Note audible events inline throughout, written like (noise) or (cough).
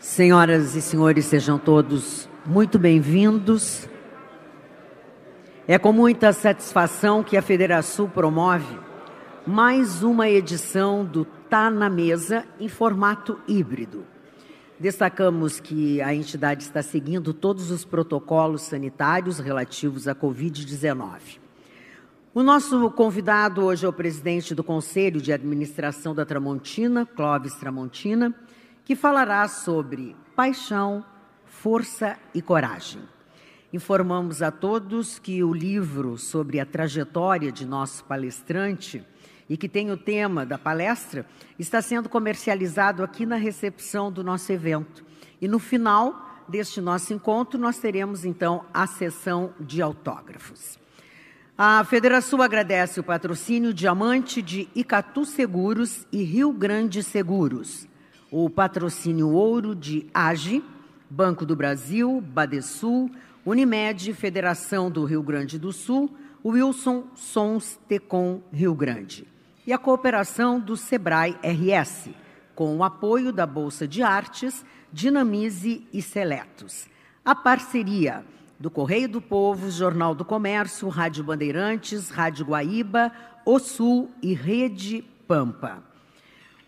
Senhoras e senhores, sejam todos muito bem-vindos. É com muita satisfação que a Federação promove mais uma edição do Tá na Mesa em formato híbrido. Destacamos que a entidade está seguindo todos os protocolos sanitários relativos à Covid-19. O nosso convidado hoje é o presidente do Conselho de Administração da Tramontina, Clóvis Tramontina, que falará sobre paixão, força e coragem. Informamos a todos que o livro sobre a trajetória de nosso palestrante e que tem o tema da palestra está sendo comercializado aqui na recepção do nosso evento. E no final deste nosso encontro, nós teremos então a sessão de autógrafos. A Federação agradece o patrocínio Diamante de Icatu Seguros e Rio Grande Seguros, o patrocínio Ouro de AGE, Banco do Brasil, Badesul, Unimed, Federação do Rio Grande do Sul, Wilson Sons Tecom Rio Grande. E a cooperação do Sebrae RS, com o apoio da Bolsa de Artes, Dinamize e Seletos. A parceria do Correio do Povo, Jornal do Comércio, Rádio Bandeirantes, Rádio Guaíba, O Sul e Rede Pampa.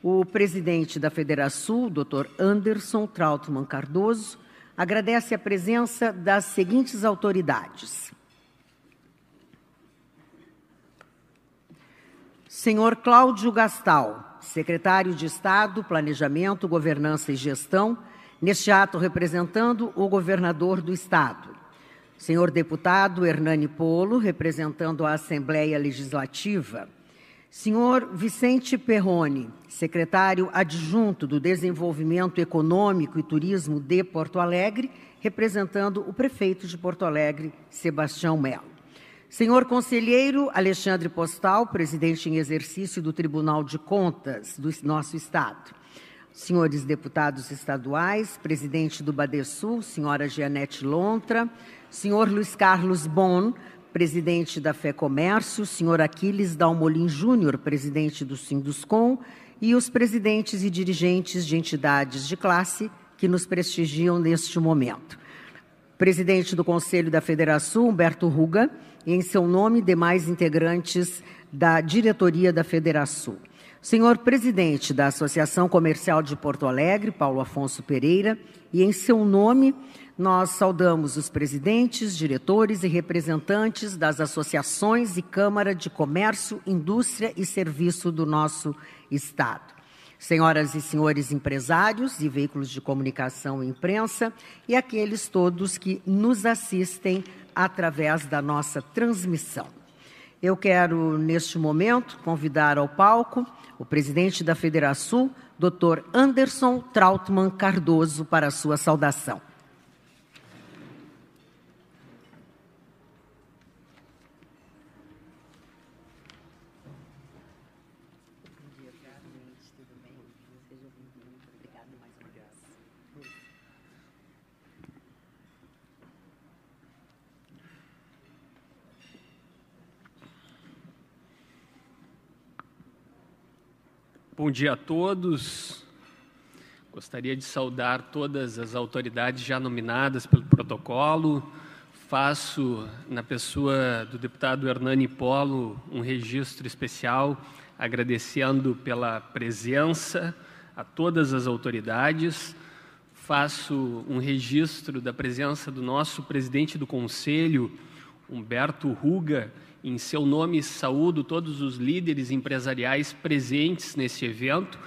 O presidente da Federação, Dr. Anderson Trautmann Cardoso, agradece a presença das seguintes autoridades. Senhor Cláudio Gastal, secretário de Estado, Planejamento, Governança e Gestão, neste ato representando o governador do Estado. Senhor deputado Hernani Polo, representando a Assembleia Legislativa. Senhor Vicente Perrone, secretário adjunto do Desenvolvimento Econômico e Turismo de Porto Alegre, representando o prefeito de Porto Alegre, Sebastião Melo. Senhor Conselheiro Alexandre Postal, presidente em exercício do Tribunal de Contas do nosso Estado. Senhores deputados estaduais, presidente do Badesul, senhora Gianete Lontra, senhor Luiz Carlos Bon, presidente da Fé Comércio, senhor Aquiles Dalmolin Júnior, presidente do Sinduscom, e os presidentes e dirigentes de entidades de classe que nos prestigiam neste momento. Presidente do Conselho da Federação, Humberto Ruga, e em seu nome, demais integrantes da diretoria da Federação. Senhor presidente da Associação Comercial de Porto Alegre, Paulo Afonso Pereira, e em seu nome, nós saudamos os presidentes, diretores e representantes das associações e Câmara de Comércio, Indústria e Serviço do nosso Estado. Senhoras e senhores empresários e veículos de comunicação e imprensa, e aqueles todos que nos assistem através da nossa transmissão. Eu quero, neste momento, convidar ao palco o presidente da Federação, Dr. Anderson Trautmann Cardoso, para a sua saudação. Bom dia a todos. Gostaria de saudar todas as autoridades já nominadas pelo protocolo. Faço, na pessoa do deputado Hernani Polo, um registro especial, agradecendo pela presença a todas as autoridades. Faço um registro da presença do nosso presidente do Conselho, Humberto Ruga, em seu nome, saúdo todos os líderes empresariais presentes nesse evento,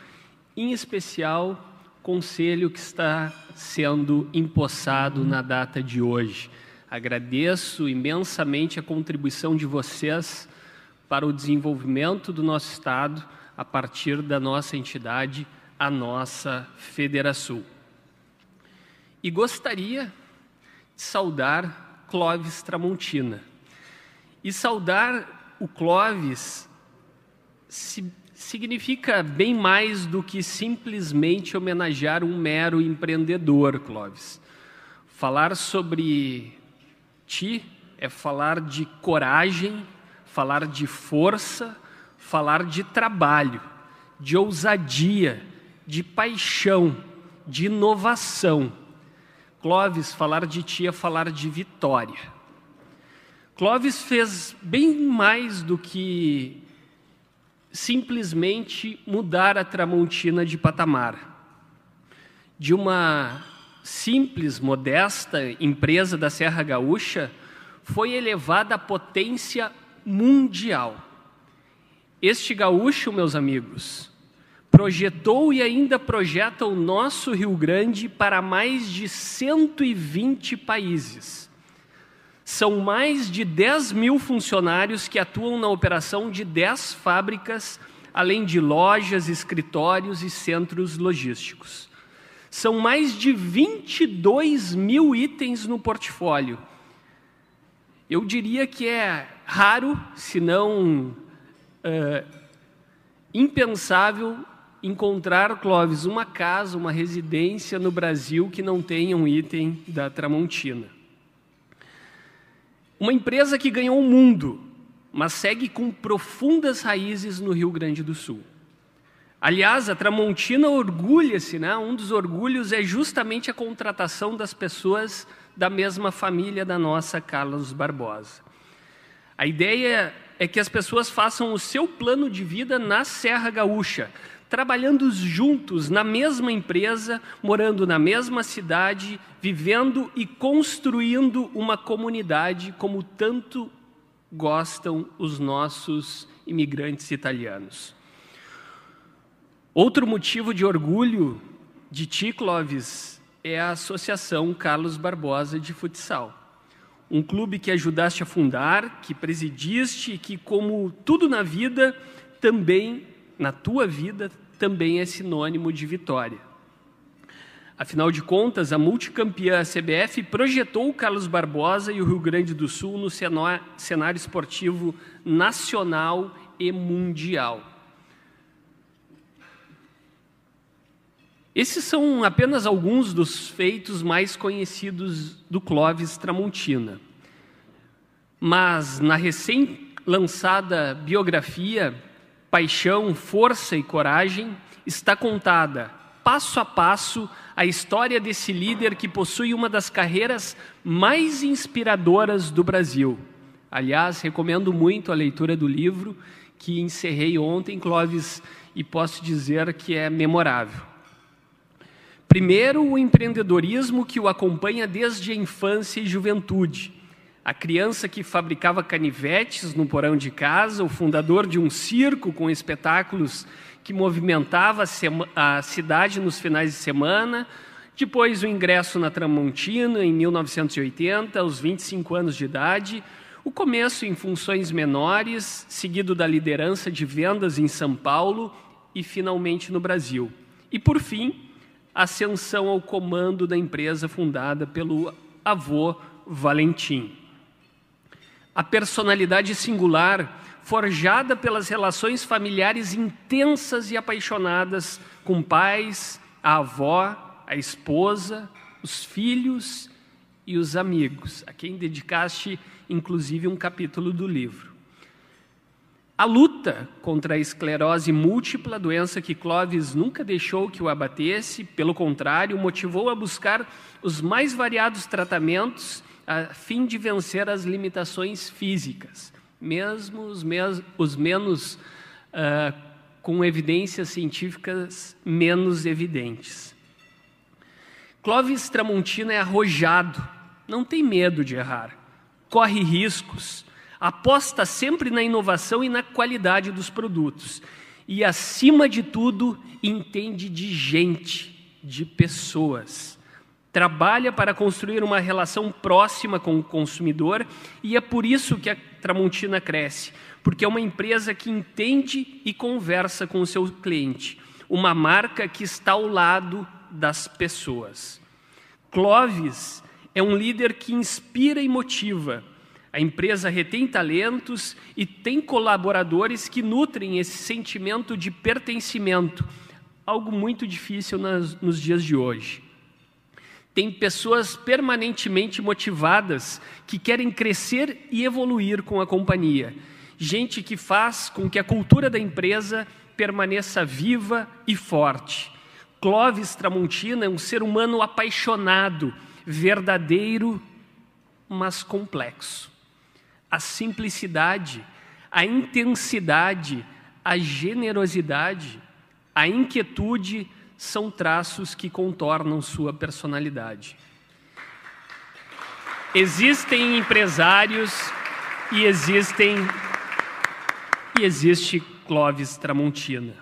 em especial conselho que está sendo empossado na data de hoje. Agradeço imensamente a contribuição de vocês para o desenvolvimento do nosso Estado a partir da nossa entidade, a nossa Federação. E gostaria de saudar Clóvis Tramontina e saudar o Clóvis significa bem mais do que simplesmente homenagear um mero empreendedor, Clóvis. Falar sobre ti é falar de coragem, falar de força, falar de trabalho, de ousadia, de paixão de inovação. Clóvis, falar de ti é falar de vitória. Clóvis fez bem mais do que simplesmente mudar a Tramontina de patamar. De uma simples, modesta empresa da Serra Gaúcha, foi elevada à potência mundial. Este gaúcho, meus amigos, projetou e ainda projeta o nosso Rio Grande para mais de 120 países. São mais de 10 mil funcionários que atuam na operação de 10 fábricas, além de lojas, escritórios e centros logísticos. São mais de 22 mil itens no portfólio. Eu diria que é raro, se não uh, impensável, encontrar, Clóvis, uma casa, uma residência no Brasil que não tenha um item da Tramontina. Uma empresa que ganhou o mundo, mas segue com profundas raízes no Rio Grande do Sul. Aliás, a Tramontina orgulha-se, né? um dos orgulhos é justamente a contratação das pessoas da mesma família da nossa Carlos Barbosa. A ideia é que as pessoas façam o seu plano de vida na Serra Gaúcha, trabalhando juntos na mesma empresa, morando na mesma cidade, vivendo e construindo uma comunidade como tanto gostam os nossos imigrantes italianos. Outro motivo de orgulho de ti, é a Associação Carlos Barbosa de Futsal. Um clube que ajudaste a fundar, que presidiste e que, como tudo na vida, também, na tua vida, também é sinônimo de vitória. Afinal de contas, a multicampeã CBF projetou Carlos Barbosa e o Rio Grande do Sul no cenário esportivo nacional e mundial. Esses são apenas alguns dos feitos mais conhecidos do Clóvis Tramontina. Mas na recém-lançada biografia Paixão, Força e Coragem, está contada, passo a passo, a história desse líder que possui uma das carreiras mais inspiradoras do Brasil. Aliás, recomendo muito a leitura do livro que encerrei ontem, Clóvis, e posso dizer que é memorável. Primeiro, o empreendedorismo que o acompanha desde a infância e juventude. A criança que fabricava canivetes no porão de casa, o fundador de um circo com espetáculos que movimentava a cidade nos finais de semana, depois o ingresso na Tramontina em 1980, aos 25 anos de idade, o começo em funções menores, seguido da liderança de vendas em São Paulo e finalmente no Brasil. E por fim, ascensão ao comando da empresa fundada pelo avô Valentim. A personalidade singular, forjada pelas relações familiares intensas e apaixonadas com pais, a avó, a esposa, os filhos e os amigos, a quem dedicaste inclusive um capítulo do livro. A luta contra a esclerose múltipla, doença que Clovis nunca deixou que o abatesse, pelo contrário, motivou a buscar os mais variados tratamentos a fim de vencer as limitações físicas, mesmo os, os menos uh, com evidências científicas menos evidentes. Clovis Tramontina é arrojado, não tem medo de errar, corre riscos, aposta sempre na inovação e na qualidade dos produtos. E, acima de tudo, entende de gente, de pessoas. Trabalha para construir uma relação próxima com o consumidor e é por isso que a Tramontina cresce, porque é uma empresa que entende e conversa com o seu cliente, uma marca que está ao lado das pessoas. Clovis é um líder que inspira e motiva a empresa retém talentos e tem colaboradores que nutrem esse sentimento de pertencimento, algo muito difícil nas, nos dias de hoje. Tem pessoas permanentemente motivadas que querem crescer e evoluir com a companhia. Gente que faz com que a cultura da empresa permaneça viva e forte. Clóvis Tramontina é um ser humano apaixonado, verdadeiro, mas complexo. A simplicidade, a intensidade, a generosidade, a inquietude são traços que contornam sua personalidade. Existem empresários e existem e existe Clóvis Tramontina.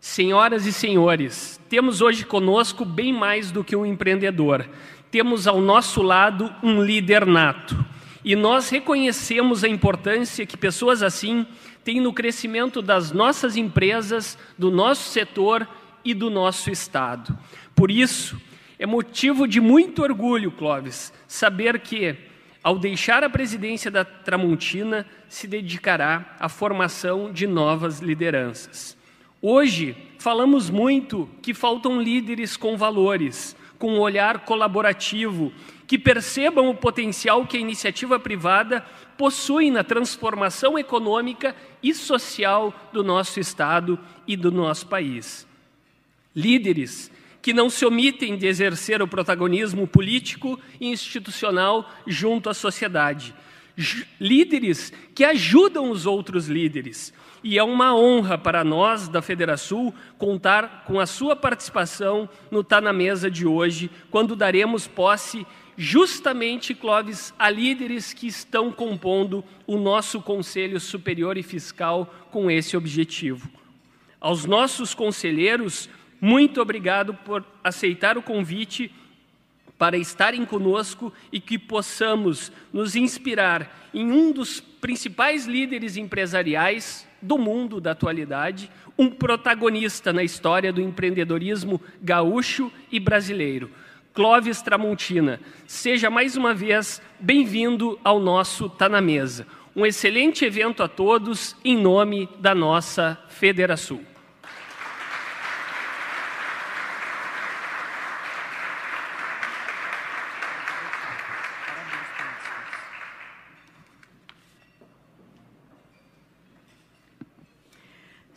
Senhoras e senhores, temos hoje conosco bem mais do que um empreendedor. Temos ao nosso lado um líder nato. E nós reconhecemos a importância que pessoas assim têm no crescimento das nossas empresas, do nosso setor e do nosso Estado. Por isso, é motivo de muito orgulho, Clóvis, saber que, ao deixar a presidência da Tramontina, se dedicará à formação de novas lideranças. Hoje, falamos muito que faltam líderes com valores, com um olhar colaborativo, que percebam o potencial que a iniciativa privada possui na transformação econômica e social do nosso Estado e do nosso país. Líderes que não se omitem de exercer o protagonismo político e institucional junto à sociedade. Líderes que ajudam os outros líderes, e é uma honra para nós da Federação contar com a sua participação no Tá na Mesa de hoje, quando daremos posse justamente, Clóvis, a líderes que estão compondo o nosso Conselho Superior e Fiscal com esse objetivo. Aos nossos conselheiros, muito obrigado por aceitar o convite para estarem conosco e que possamos nos inspirar em um dos principais líderes empresariais do mundo da atualidade, um protagonista na história do empreendedorismo gaúcho e brasileiro. Clóvis Tramontina, seja mais uma vez bem-vindo ao nosso Tá na Mesa. Um excelente evento a todos, em nome da nossa Federação.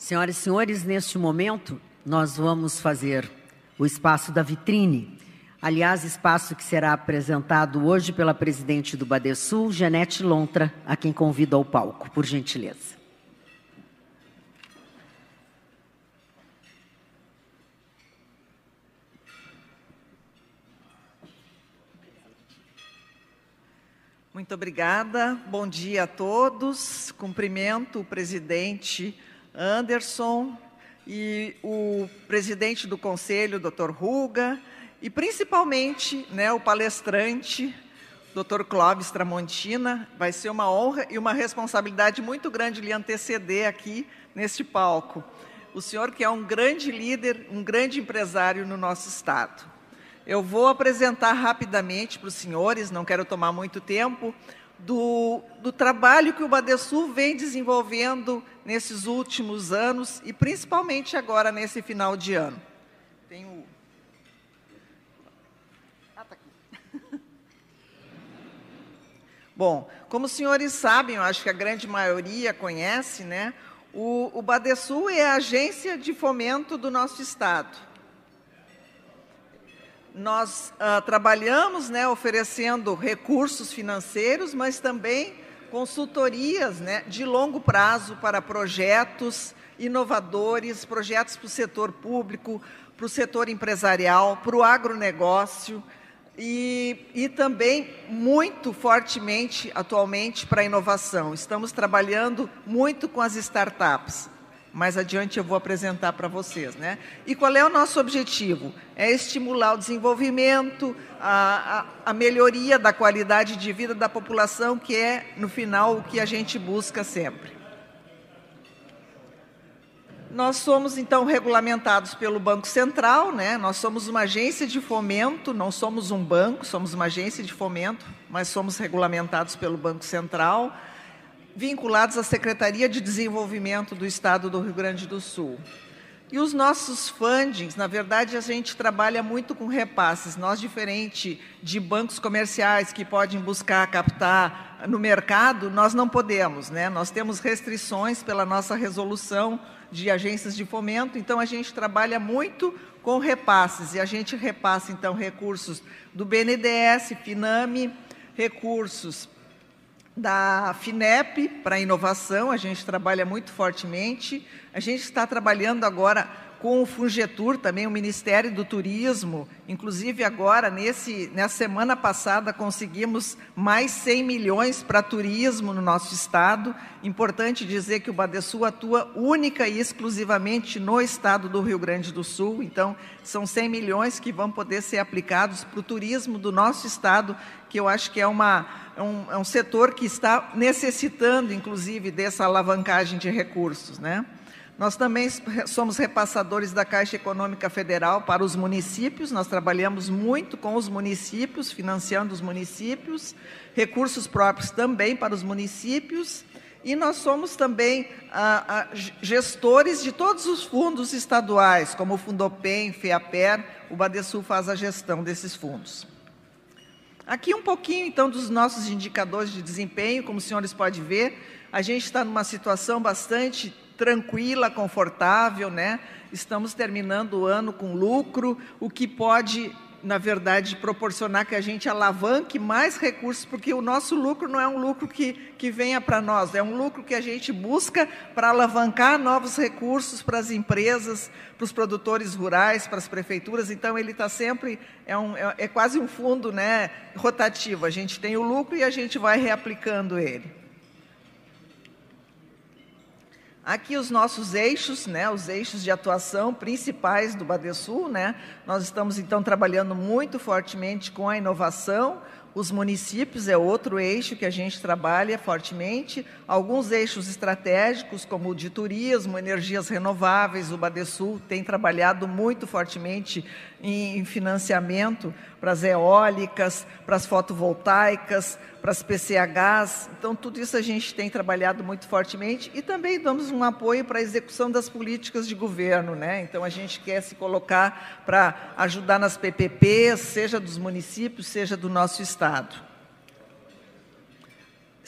Senhoras e senhores, neste momento nós vamos fazer o espaço da vitrine. Aliás, espaço que será apresentado hoje pela presidente do Badesul, Janete Lontra, a quem convido ao palco, por gentileza. Muito obrigada. Bom dia a todos. Cumprimento o presidente Anderson e o presidente do conselho, Dr. Ruga, e principalmente né, o palestrante, Dr. Clóvis Tramontina. Vai ser uma honra e uma responsabilidade muito grande lhe anteceder aqui neste palco. O senhor que é um grande líder, um grande empresário no nosso Estado. Eu vou apresentar rapidamente para os senhores, não quero tomar muito tempo, do, do trabalho que o Badesul vem desenvolvendo nesses últimos anos e principalmente agora nesse final de ano. Tem o... Ah, tá aqui. (laughs) Bom, como os senhores sabem, eu acho que a grande maioria conhece, né? O, o Badesul é a agência de fomento do nosso Estado nós uh, trabalhamos né, oferecendo recursos financeiros, mas também consultorias né, de longo prazo para projetos inovadores, projetos para o setor público, para o setor empresarial, para o agronegócio e, e também muito fortemente atualmente para a inovação. Estamos trabalhando muito com as startups mais adiante eu vou apresentar para vocês. Né? E qual é o nosso objetivo? É estimular o desenvolvimento, a, a, a, melhoria da qualidade de vida da população, que é, no final, o que a gente busca sempre. Nós somos, então, regulamentados pelo Banco Central, né? nós somos uma agência de fomento, não somos um banco, somos uma agência de fomento, mas somos regulamentados pelo Banco Central vinculados à Secretaria de Desenvolvimento do Estado do Rio Grande do Sul. E os nossos fundings, na verdade, a gente trabalha muito com repasses. Nós, diferente de bancos comerciais que podem buscar captar no mercado, nós não podemos. Né? Nós temos restrições pela nossa resolução de agências de fomento, então a gente trabalha muito com repasses, e a gente repassa, então, recursos do BNDES, FINAME, recursos da FINEP para inovação, a gente trabalha muito fortemente. A gente está trabalhando agora com o Fungetur, também o Ministério do Turismo. Inclusive, agora, nesse, nessa semana passada, conseguimos mais 100 milhões para turismo no nosso estado. Importante dizer que o Badesul atua única e exclusivamente no estado do Rio Grande do Sul. Então, são 100 milhões que vão poder ser aplicados para o turismo do nosso estado, que eu acho que é, uma, é, um, é um setor que está necessitando, inclusive, dessa alavancagem de recursos. Né? Nós também somos repassadores da Caixa Econômica Federal para os municípios, nós trabalhamos muito com os municípios, financiando os municípios, recursos próprios também para os municípios, e nós somos também ah, ah, gestores de todos os fundos estaduais, como o Fundopem, FEAPER, o Badesul faz a gestão desses fundos. Aqui um pouquinho, então, dos nossos indicadores de desempenho, como os senhores podem ver, a gente está numa situação bastante tranquila, confortável, né? Estamos terminando o ano com lucro, o que pode, na verdade, proporcionar que a gente alavanque mais recursos, porque o nosso lucro não é um lucro que, que venha para nós, é um lucro que a gente busca para alavancar novos recursos para as empresas, para os produtores rurais, para as prefeituras. Então, ele está sempre, é, um, é, é quase um fundo né, rotativo. A gente tem o lucro e a gente vai reaplicando ele. Aqui os nossos eixos, né, os eixos de atuação principais do Badesul, né? Nós estamos então trabalhando muito fortemente com a inovação, os municípios é outro eixo que a gente trabalha fortemente. Alguns eixos estratégicos, como o de turismo, energias renováveis, o Badesul tem trabalhado muito fortemente em financiamento para as eólicas, para as fotovoltaicas, para as PCHs. Então, tudo isso a gente tem trabalhado muito fortemente e também damos um apoio para a execução das políticas de governo. Né? Então, a gente quer se colocar para ajudar nas PPPs, seja dos municípios, seja do nosso Estado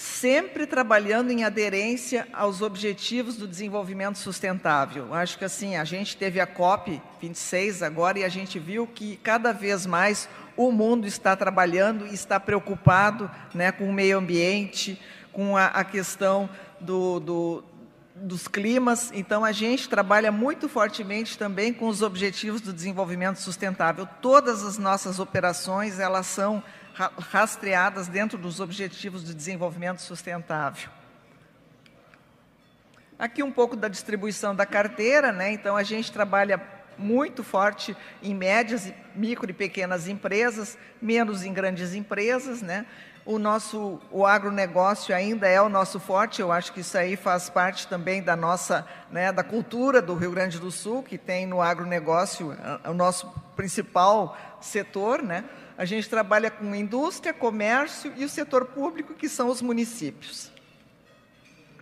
sempre trabalhando em aderência aos objetivos do desenvolvimento sustentável. Acho que assim, a gente teve a COP 26 agora e a gente viu que cada vez mais o mundo está trabalhando e está preocupado né, com o meio ambiente, com a, a questão do, do, dos climas. Então, a gente trabalha muito fortemente também com os objetivos do desenvolvimento sustentável. Todas as nossas operações, elas são rastreadas dentro dos Objetivos de Desenvolvimento Sustentável. Aqui um pouco da distribuição da carteira, né? Então a gente trabalha muito forte em médias, micro e pequenas empresas, menos em grandes empresas, né? O nosso o agronegócio ainda é o nosso forte, eu acho que isso aí faz parte também da nossa, né, da cultura do Rio Grande do Sul, que tem no agronegócio o nosso principal setor, né? A gente trabalha com indústria, comércio e o setor público, que são os municípios.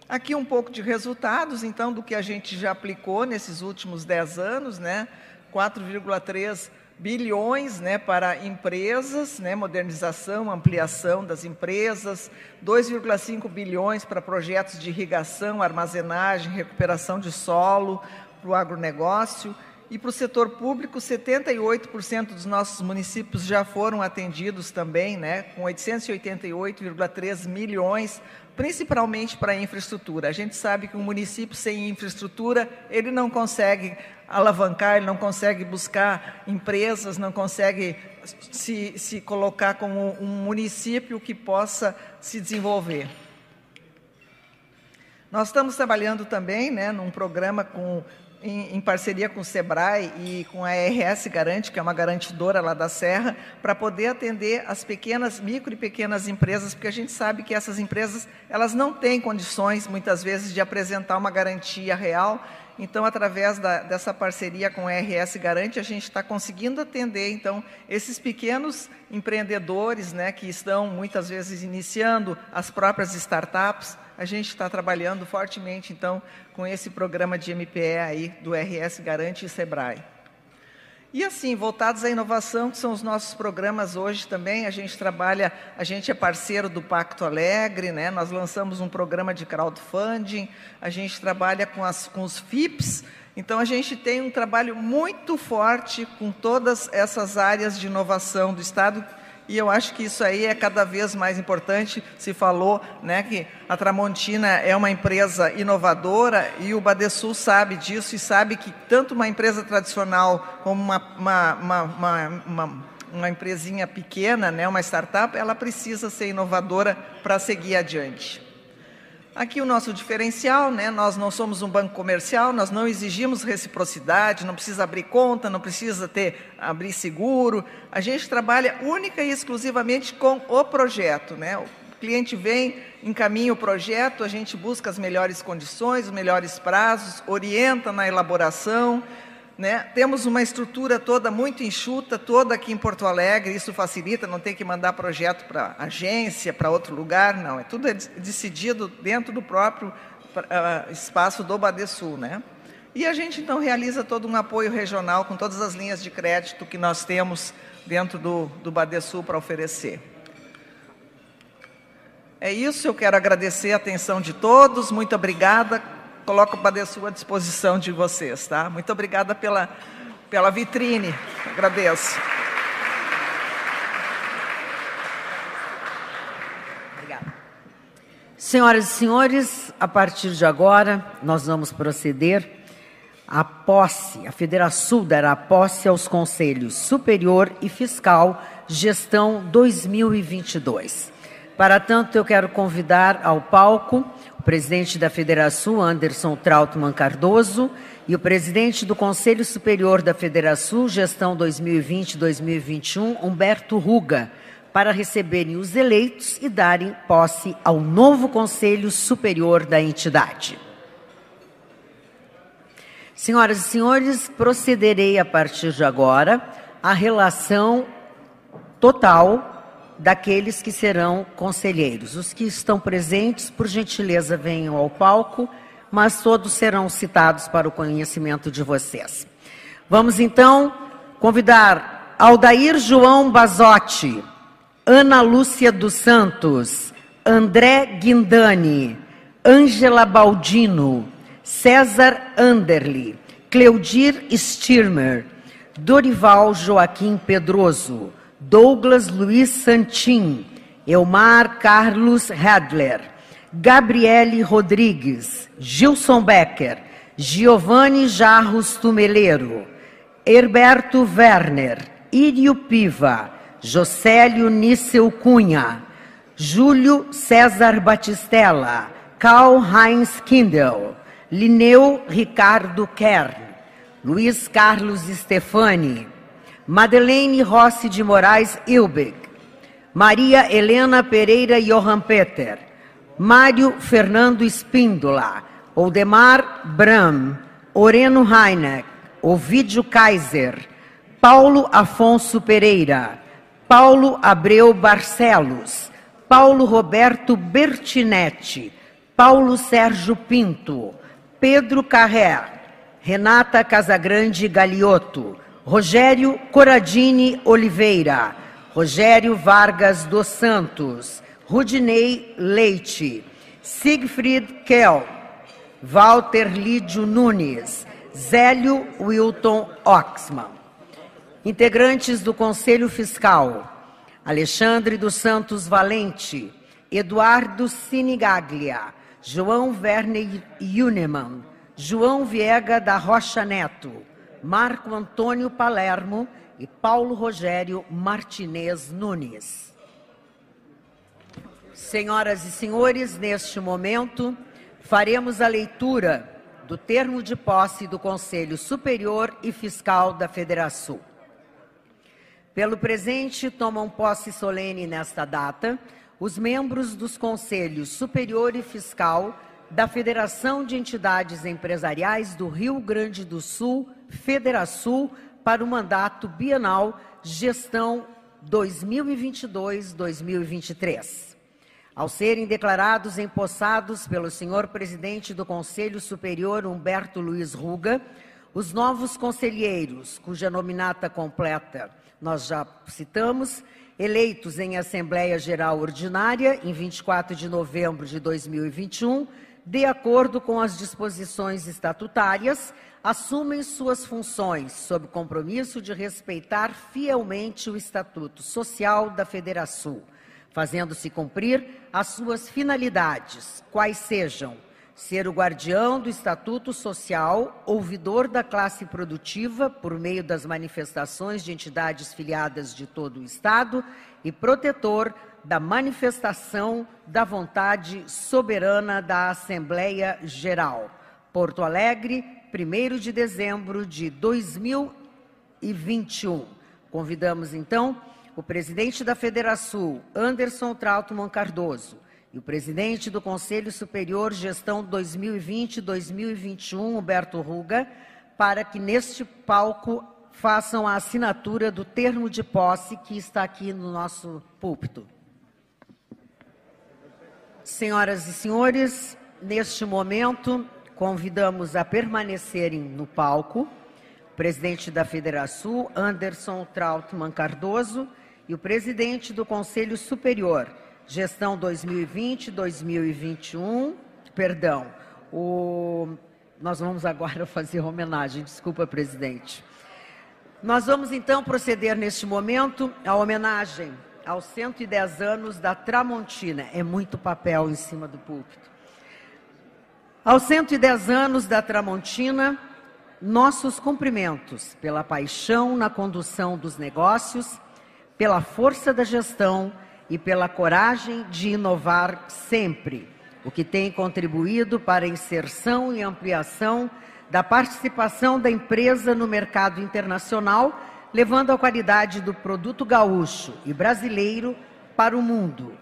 Aqui um pouco de resultados, então, do que a gente já aplicou nesses últimos 10 anos, né? 4,3 bilhões né, para empresas, né, modernização, ampliação das empresas, 2,5 bilhões para projetos de irrigação, armazenagem, recuperação de solo, para o agronegócio, e para o setor público, 78% dos nossos municípios já foram atendidos também, né, com 888,3 milhões, principalmente para a infraestrutura. A gente sabe que um município sem infraestrutura, ele não consegue alavancar, ele não consegue buscar empresas, não consegue se, se colocar como um município que possa se desenvolver. Nós estamos trabalhando também né, num programa com em, em, parceria com o SEBRAE e com a RS Garante, que é uma garantidora lá da Serra, para poder atender as pequenas, micro e pequenas empresas, porque a gente sabe que essas empresas elas não têm condições, muitas vezes, de apresentar uma garantia real. Então, através da, dessa parceria com a RS Garante, a gente está conseguindo atender, então, esses pequenos empreendedores, né, que estão, muitas vezes, iniciando as próprias startups, a gente está trabalhando fortemente, então, com esse programa de MPE aí do RS Garante e Sebrae. E assim, voltados à inovação, que são os nossos programas hoje também, a gente trabalha, a gente é parceiro do Pacto Alegre, né? nós lançamos um programa de crowdfunding, a gente trabalha com, as, com os FIPS, então a gente tem um trabalho muito forte com todas essas áreas de inovação do Estado, e eu acho que isso aí é cada vez mais importante. Se falou né, que a Tramontina é uma empresa inovadora e o Badesul sabe disso e sabe que tanto uma empresa tradicional como uma, uma, uma, uma, uma empresinha pequena, né, uma startup, ela precisa ser inovadora para seguir adiante. Aqui o nosso diferencial, né? nós não somos um banco comercial, nós não exigimos reciprocidade, não precisa abrir conta, não precisa ter abrir seguro. A gente trabalha única e exclusivamente com o projeto. Né? O cliente vem, encaminha o projeto, a gente busca as melhores condições, os melhores prazos, orienta na elaboração, né? Temos uma estrutura toda muito enxuta, toda aqui em Porto Alegre, isso facilita, não tem que mandar projeto para agência, para outro lugar, não. É tudo decidido dentro do próprio uh, espaço do Badesul. Né? E a gente, então, realiza todo um apoio regional com todas as linhas de crédito que nós temos dentro do, do Badesul para oferecer. É isso, eu quero agradecer a atenção de todos, muito obrigada coloco o Badesul à disposição de vocês, tá? Muito obrigada pela, pela vitrine, agradeço. Obrigada. Senhoras e senhores, a partir de agora, nós vamos proceder à posse, a Federação dará posse aos Conselhos Superior e Fiscal Gestão 2022. Para tanto, eu quero convidar ao palco o presidente da Federação, Anderson Trautmann Cardoso, e o presidente do Conselho Superior da Federação, gestão 2020-2021, Humberto Ruga, para receberem os eleitos e darem posse ao novo Conselho Superior da entidade. Senhoras e senhores, procederei a partir de agora à relação total daqueles que serão conselheiros. Os que estão presentes, por gentileza, venham ao palco, mas todos serão citados para o conhecimento de vocês. Vamos então convidar Aldair João Bazotti, Ana Lúcia dos Santos, André Guindani, Ângela Baldino, César Anderli, Cleudir Stirmer, Dorival Joaquim Pedroso, Douglas Luiz Santin, Elmar Carlos Hadler, Gabriele Rodrigues, Gilson Becker, Giovanni Jarros Tumeleiro, Herberto Werner, Írio Piva, Josélio Nissel Cunha, Júlio César Batistella, Karl Heinz Kindel, Lineu Ricardo Kern, Luiz Carlos Stefani, Madeleine Rossi de Moraes Ilbig, Maria Helena Pereira Johan Peter, Mário Fernando Espíndola, Oldemar Bram, Oreno Heineck, Ovidio Kaiser, Paulo Afonso Pereira, Paulo Abreu Barcelos, Paulo Roberto Bertinetti, Paulo Sérgio Pinto, Pedro Carré, Renata Casagrande Galiotto, Rogério Coradini Oliveira, Rogério Vargas dos Santos, Rudinei Leite, Siegfried Kell, Walter Lídio Nunes, Zélio Wilton Oxman. Integrantes do Conselho Fiscal, Alexandre dos Santos Valente, Eduardo Sinigaglia, João Werner Yuneman, João Viega da Rocha Neto, Marco Antônio Palermo e Paulo Rogério Martinez Nunes. Senhoras e senhores, neste momento faremos a leitura do termo de posse do Conselho Superior e Fiscal da Federação. Pelo presente, tomam posse solene nesta data os membros dos Conselhos Superior e Fiscal da Federação de Entidades Empresariais do Rio Grande do Sul, Federação, para o mandato bienal gestão 2022-2023. Ao serem declarados empossados pelo senhor presidente do Conselho Superior Humberto Luiz Ruga, Os novos conselheiros, cuja nominata completa nós já citamos, eleitos em Assembleia Geral Ordinária em 24 de novembro de 2021, de acordo com as disposições estatutárias, assumem suas funções sob compromisso de respeitar fielmente o Estatuto Social da Federação, fazendo-se cumprir as suas finalidades, quais sejam ser o guardião do Estatuto Social, ouvidor da classe produtiva por meio das manifestações de entidades filiadas de todo o Estado e protetor da manifestação da vontade soberana da Assembleia Geral. Porto Alegre, 1 de dezembro de 2021. Convidamos então o presidente da Federação, Anderson Trautmann Cardoso, e o presidente do Conselho Superior Gestão 2020-2021, Humberto Ruga, para que neste palco façam a assinatura do termo de posse que está aqui no nosso púlpito. Senhoras e senhores, neste momento, convidamos a permanecerem no palco o presidente da Federação, Anderson Trautmann Cardoso, e o presidente do Conselho Superior, Gestão 2020-2021, perdão, o... nós vamos agora (laughs) fazer homenagem, desculpa, presidente. Nós vamos então proceder neste momento à homenagem aos 110 anos da Tramontina. É muito papel em cima do púlpito. Aos 110 anos da Tramontina, nossos cumprimentos pela paixão na condução dos negócios, pela força da gestão e pela coragem de inovar sempre, o que tem contribuído para a inserção e ampliação da participação da empresa no mercado internacional, levando a qualidade do produto gaúcho e brasileiro para o mundo.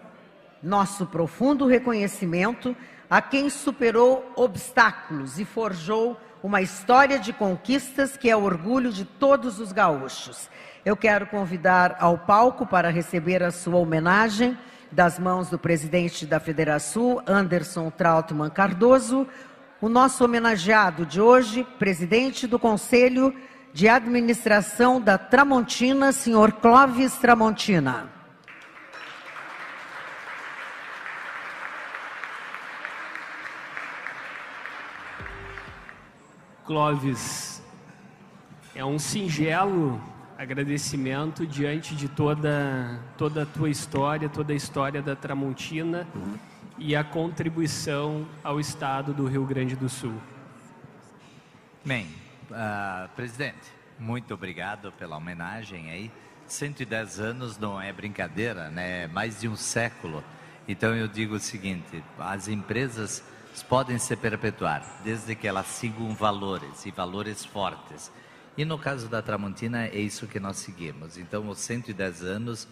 Nosso profundo reconhecimento a quem superou obstáculos e forjou uma história de conquistas que é orgulho de todos os gaúchos. Eu quero convidar ao palco para receber a sua homenagem das mãos do presidente da Federação, Anderson Trautmann Cardoso, o nosso homenageado de hoje, presidente do Conselho de Administração da Tramontina, senhor Clóvis Tramontina. Clóvis, é um singelo agradecimento diante de toda, toda a tua história, toda a história da Tramontina e a contribuição ao Estado do Rio Grande do Sul. Bem, uh, presidente, muito obrigado pela homenagem aí. 110 anos não é brincadeira, né? É mais de um século. Então eu digo o seguinte: as empresas podem se perpetuar, desde que elas sigam valores e valores fortes. E no caso da Tramontina é isso que nós seguimos. Então, os 110 anos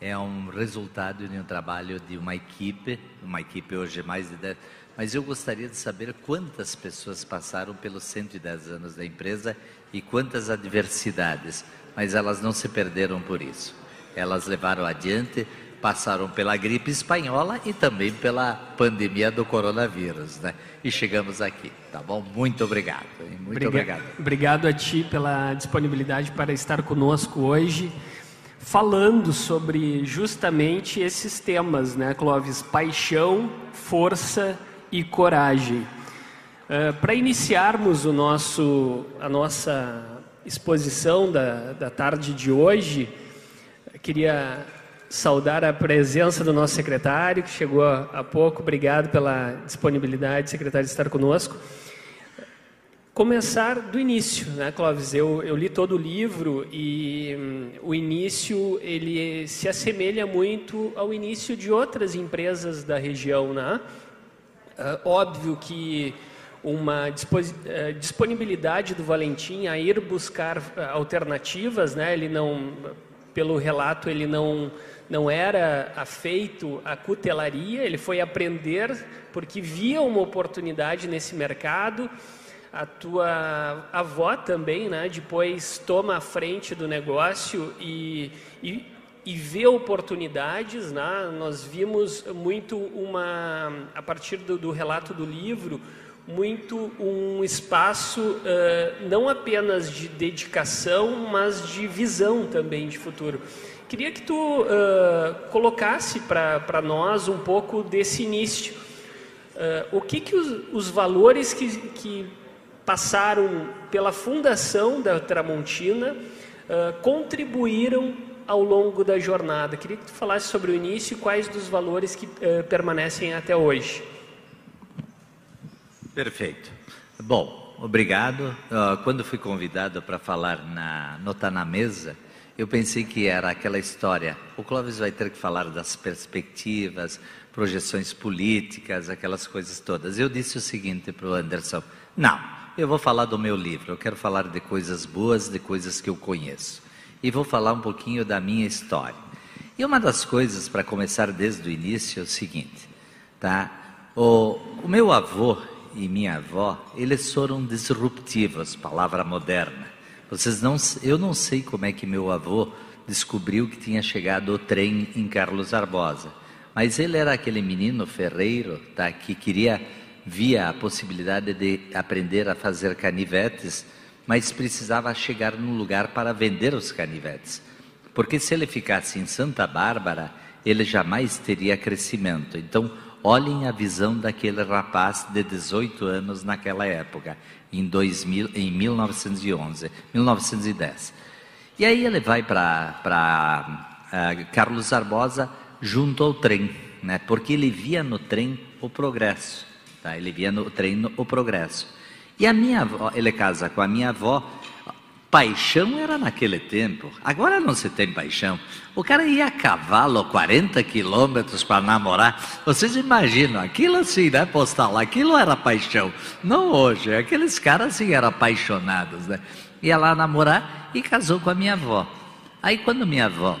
é um resultado de um trabalho de uma equipe, uma equipe hoje mais de 10, mas eu gostaria de saber quantas pessoas passaram pelos 110 anos da empresa e quantas adversidades, mas elas não se perderam por isso. Elas levaram adiante passaram pela gripe espanhola e também pela pandemia do coronavírus, né? E chegamos aqui, tá bom? Muito obrigado. Muito obrigado. Obrigado a ti pela disponibilidade para estar conosco hoje, falando sobre justamente esses temas, né, Clóvis? Paixão, força e coragem. Uh, para iniciarmos o nosso, a nossa exposição da, da tarde de hoje, queria saudar a presença do nosso secretário, que chegou há pouco. Obrigado pela disponibilidade, secretário, de estar conosco. Começar do início, né, Clóvis? Eu, eu li todo o livro e hum, o início ele se assemelha muito ao início de outras empresas da região, né? Uh, óbvio que uma uh, disponibilidade do Valentim a ir buscar uh, alternativas, né? Ele não, pelo relato, ele não não era afeito à cutelaria, ele foi aprender porque via uma oportunidade nesse mercado. A tua avó também, né, depois toma a frente do negócio e, e, e vê oportunidades. Né? Nós vimos muito uma, a partir do, do relato do livro, muito um espaço uh, não apenas de dedicação, mas de visão também de futuro. Queria que tu uh, colocasse para nós um pouco desse início. Uh, o que, que os, os valores que, que, passaram pela fundação da Tramontina contribuíram ao longo da jornada? Queria que tu falasse sobre o início e quais dos valores que permanecem até hoje. Perfeito. Bom, obrigado. Uh, quando fui convidado para falar na Nota na Mesa, eu pensei que era aquela história. O Clóvis vai ter que falar das perspectivas, projeções políticas, aquelas coisas todas. Eu disse o seguinte para o Anderson: não, eu vou falar do meu livro. Eu quero falar de coisas boas, de coisas que eu conheço. E vou falar um pouquinho da minha história. E uma das coisas, para começar desde o início, é o seguinte: tá? O, o meu avô, e minha avó, eles foram disruptivos, palavra moderna. Vocês não, eu não sei como é que meu avô descobriu que tinha chegado o trem em Carlos Barbosa, mas ele era aquele menino ferreiro, tá, que queria via a possibilidade de aprender a fazer canivetes, mas precisava chegar num lugar para vender os canivetes. Porque se ele ficasse em Santa Bárbara, ele jamais teria crescimento. Então, Olhem a visão daquele rapaz de 18 anos naquela época, em, 2000, em 1911, 1910. E aí ele vai para uh, Carlos Barbosa junto ao trem, né? porque ele via no trem o progresso. Tá? Ele via no trem o progresso. E a minha avó, ele casa com a minha avó, Paixão era naquele tempo, agora não se tem paixão. O cara ia a cavalo 40 quilômetros para namorar. Vocês imaginam, aquilo assim, né, postal? Aquilo era paixão. Não hoje, aqueles caras assim eram apaixonados, né? Ia lá namorar e casou com a minha avó. Aí quando minha avó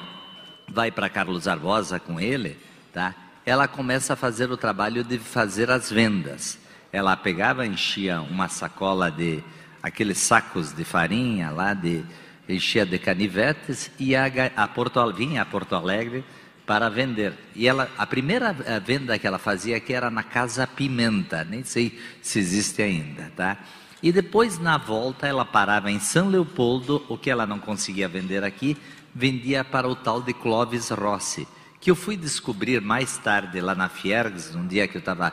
vai para Carlos Arbosa com ele, tá? Ela começa a fazer o trabalho de fazer as vendas. Ela pegava, enchia uma sacola de aqueles sacos de farinha lá, de, enchia de canivetes, e a, a Porto, vinha a Porto Alegre para vender. E ela, a primeira venda que ela fazia aqui era na Casa Pimenta, nem sei se existe ainda, tá? E depois, na volta, ela parava em São Leopoldo, o que ela não conseguia vender aqui, vendia para o tal de Clóvis Rossi, que eu fui descobrir mais tarde lá na Fiergs, um dia que eu estava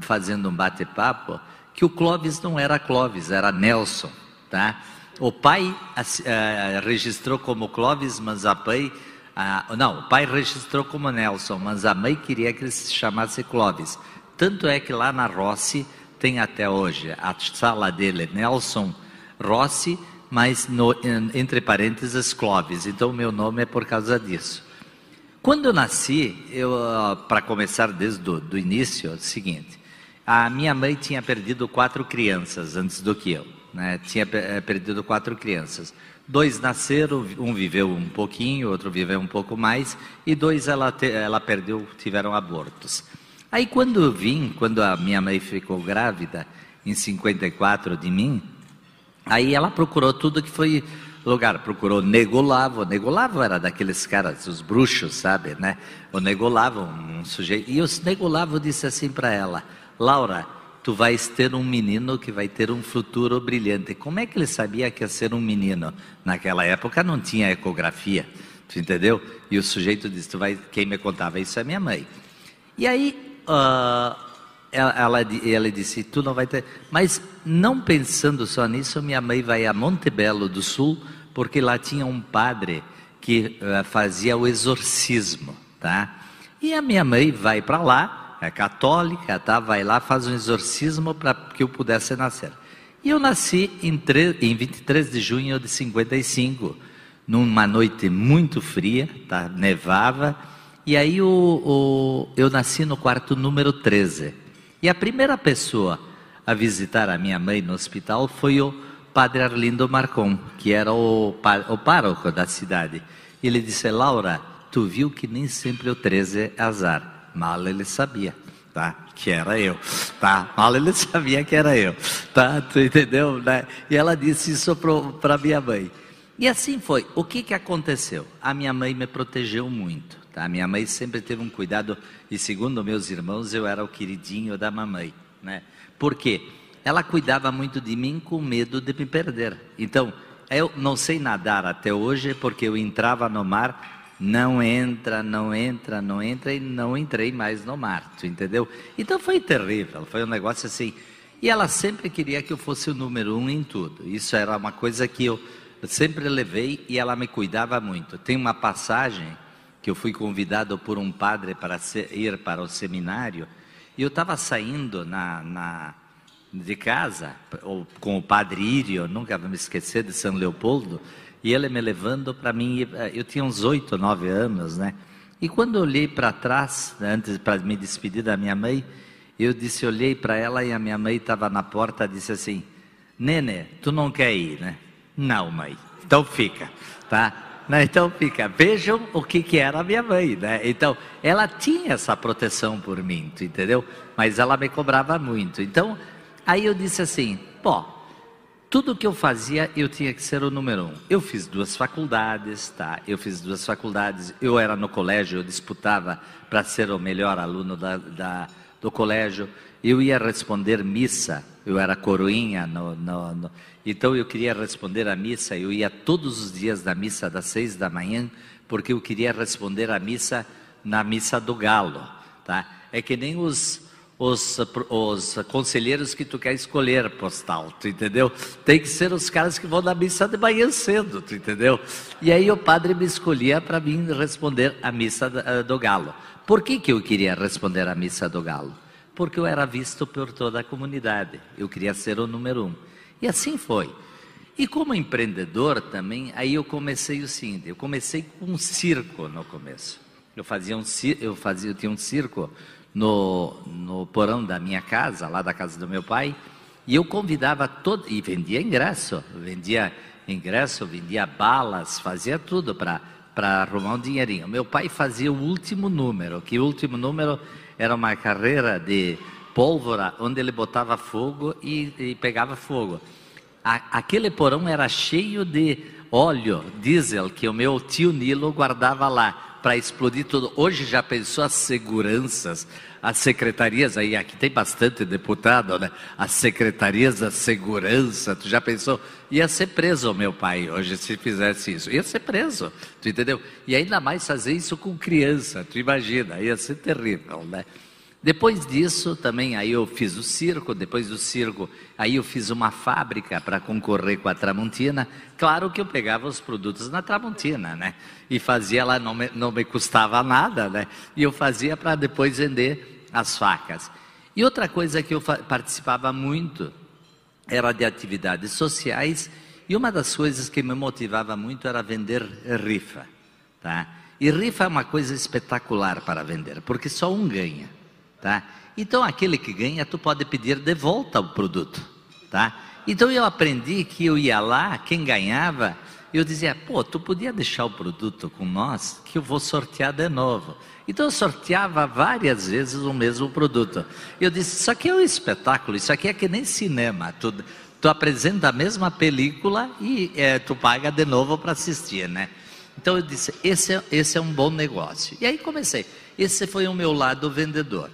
fazendo um bate-papo, que o Clóvis não era Clóvis, era Nelson, tá? O pai uh, registrou como Clóvis, mas a mãe, uh, não, o pai registrou como Nelson, mas a mãe queria que ele se chamasse Clóvis. Tanto é que lá na Rossi tem até hoje a sala dele, Nelson Rossi, mas no, entre parênteses Clóvis. Então meu nome é por causa disso. Quando eu nasci, eu, para começar desde do início, é o seguinte: a minha mãe tinha perdido quatro crianças antes do que eu. Né? Tinha eh, perdido quatro crianças. Dois nasceram, um viveu um pouquinho, outro viveu um pouco mais, e dois ela, te, ela perdeu, tiveram abortos. Aí quando eu vim, quando a minha mãe ficou grávida, em 54 de mim, aí ela procurou tudo que foi lugar, procurou Negolavo, Negolavo era daqueles caras, os bruxos, sabe, né? O Negolavo, um sujeito, e o Negolavo disse assim para ela, Laura, tu vais ter um menino que vai ter um futuro brilhante. Como é que ele sabia que ia ser um menino? Naquela época não tinha ecografia, tu entendeu? E o sujeito disse, tu vai, quem me contava isso é minha mãe. E aí uh, ela, ela, disse, tu não vai ter. Mas não pensando só nisso, minha mãe vai a Montebello do Sul, porque lá tinha um padre que uh, fazia o exorcismo, tá? E a minha mãe vai para lá é católica, tá? vai lá, faz um exorcismo para que eu pudesse nascer. E eu nasci em, em 23 de junho de 55, numa noite muito fria, tá? nevava, e aí o, o... eu nasci no quarto número 13. E a primeira pessoa a visitar a minha mãe no hospital foi o padre Arlindo Marcon, que era o, o pároco da cidade. Ele disse, Laura, tu viu que nem sempre o 13 é azar. Mal ele sabia, tá? Que era eu, tá? Mal ele (laughs) sabia que era eu, tá? Tu entendeu, né? E ela disse isso para minha mãe. E assim foi. O que que aconteceu? A minha mãe me protegeu muito, tá? Minha mãe sempre teve um cuidado e segundo meus irmãos eu era o queridinho da mamãe, né? Por quê? ela cuidava muito de mim com medo de me perder. Então, eu não sei nadar até hoje porque eu entrava no mar, não entra, não entra, não entra e não entrei mais no mar, entendeu? Então foi terrível, foi um negócio assim. E ela sempre queria que eu fosse o número um em tudo. Isso era uma coisa que eu sempre levei e ela me cuidava muito. Tem uma passagem que eu fui convidado por um padre para ir para o seminário e eu estava saindo na, na, de casa com o padre Írio, nunca vou me esquecer de São Leopoldo, e ele me levando para mim, eh, eu tinha uns oito, nove anos, né? E quando eu olhei para trás, antes para me despedir da minha mãe, eu disse, olhei para ela e a minha mãe estava na porta, disse assim, Nene, tu não quer ir, né? Não, mãe. Então fica, tá? Né? Então fica. Vejam o que, que era a minha mãe, né? Então, ela tinha essa proteção por mim, entendeu? Mas ela me cobrava muito. Então, aí eu disse assim, pô, tudo que eu fazia, eu tinha que ser o número um. Eu fiz duas faculdades, tá? Eu fiz duas faculdades. Eu era no colégio, eu disputava para ser o melhor aluno da, da do colégio, eu ia responder missa, eu era coroinha, no, no, no, então eu queria responder a missa, eu ia todos os dias da missa das seis da manhã, porque eu queria responder a missa na missa do galo, tá? É que nem os, os, os conselheiros que tu quer escolher, postal, tu entendeu? Tem que ser os caras que vão na missa de manhã cedo, tu entendeu? E aí o padre me escolhia para mim responder a missa eh, do galo. Por que, que eu queria responder à missa do galo? Porque eu era visto por toda a comunidade. Eu queria ser o número um. E assim foi. E como empreendedor também, aí eu comecei o seguinte: eu comecei com um circo no começo. Eu fazia um eu fazia, eu tinha um circo no, no porão da minha casa, lá da casa do meu pai, e eu convidava todo e vendia ingresso, vendia ingresso, vendia balas, fazia tudo para para arrumar um dinheirinho. Meu pai fazia o último número, que o último número era uma carreira de pólvora, onde ele botava fogo e, e pegava fogo. A, aquele porão era cheio de óleo, diesel, que o meu tio Nilo guardava lá para explodir tudo. Hoje já pensou as seguranças, as secretarias, aí aqui tem bastante deputado, né? As secretarias da segurança, tu já pensou? Ia ser preso meu pai hoje se fizesse isso. Ia ser preso, tu entendeu? E ainda mais fazer isso com criança, tu imagina, ia ser terrível, né? Depois disso, também aí eu fiz o circo, depois do circo, aí eu fiz uma fábrica para concorrer com a Tramontina. Claro que eu pegava os produtos na Tramontina, né? E fazia lá, não me, não me custava nada, né? E eu fazia para depois vender as facas. E outra coisa que eu participava muito era de atividades sociais, e uma das coisas que me motivava muito era vender rifa, tá? E rifa é uma coisa espetacular para vender, porque só um ganha tá? Então aquele que ganha, tu pode pedir de volta o produto, tá? Então eu aprendi que eu ia lá, quem ganhava, eu dizia, pô, tu podia deixar o produto com nós, que eu vou sortear de novo. Então eu sorteava várias vezes o mesmo produto. Eu disse, isso aqui é um espetáculo, isso aqui é que nem cinema. Tu, tu apresenta a mesma película e é, tu paga de novo para assistir, né? Então eu disse, esse é, esse é um bom negócio. E aí comecei. Esse foi o meu lado vendedor.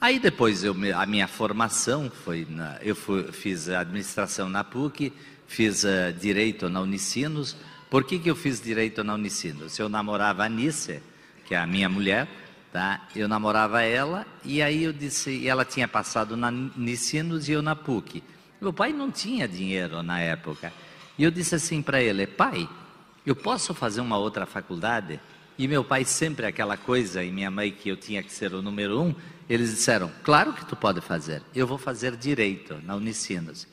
Aí depois eu, a minha formação foi, na, eu fui, fiz administração na PUC, fiz uh, direito na Unicinos. Por que, que eu fiz direito na Unicinos? Eu namorava a Nice, que é a minha mulher, tá? Eu namorava ela e aí eu disse, e ela tinha passado na Unicinos e eu na PUC. Meu pai não tinha dinheiro na época. E eu disse assim para ele, pai, eu posso fazer uma outra faculdade? E meu pai sempre aquela coisa, e minha mãe que eu tinha que ser o número um, eles disseram: Claro que tu pode fazer, eu vou fazer direito na Unicinos.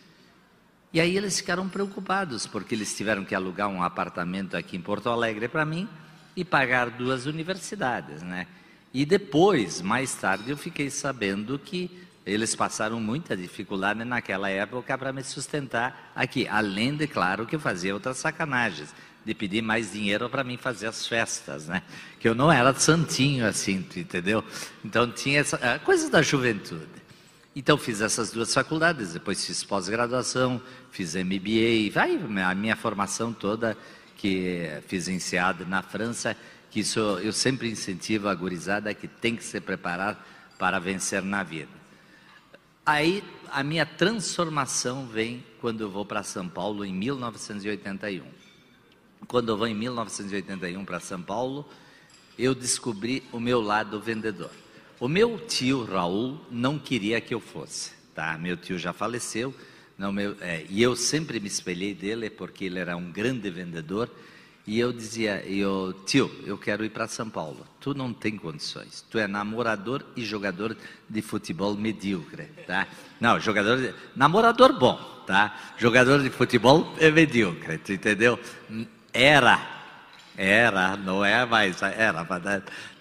E aí eles ficaram preocupados, porque eles tiveram que alugar um apartamento aqui em Porto Alegre para mim e pagar duas universidades, né? E depois, mais tarde, eu fiquei sabendo que eles passaram muita dificuldade naquela época para me sustentar aqui, além de, claro, que eu fazia outras sacanagens de pedir mais dinheiro para mim fazer as festas, né? Que eu não era santinho assim, entendeu? Então tinha essa, coisas da juventude. Então fiz essas duas faculdades, depois fiz pós-graduação, fiz MBA, vai a minha formação toda que fiz em SEAD na França, que isso eu sempre incentivo a gurizada que tem que se preparar para vencer na vida. Aí a minha transformação vem quando eu vou para São Paulo em 1981. Quando eu vou em 1981 para São Paulo, eu descobri o meu lado vendedor. O meu tio Raul não queria que eu fosse, tá? Meu tio já faleceu, não meu, é, e eu sempre me espelhei dele porque ele era um grande vendedor. E eu dizia, eu, tio, eu quero ir para São Paulo. Tu não tem condições. Tu é namorador e jogador de futebol medíocre, tá? Não, jogador, de, namorador bom, tá? Jogador de futebol é medíocre, tu entendeu? Era, era, não é mais, era,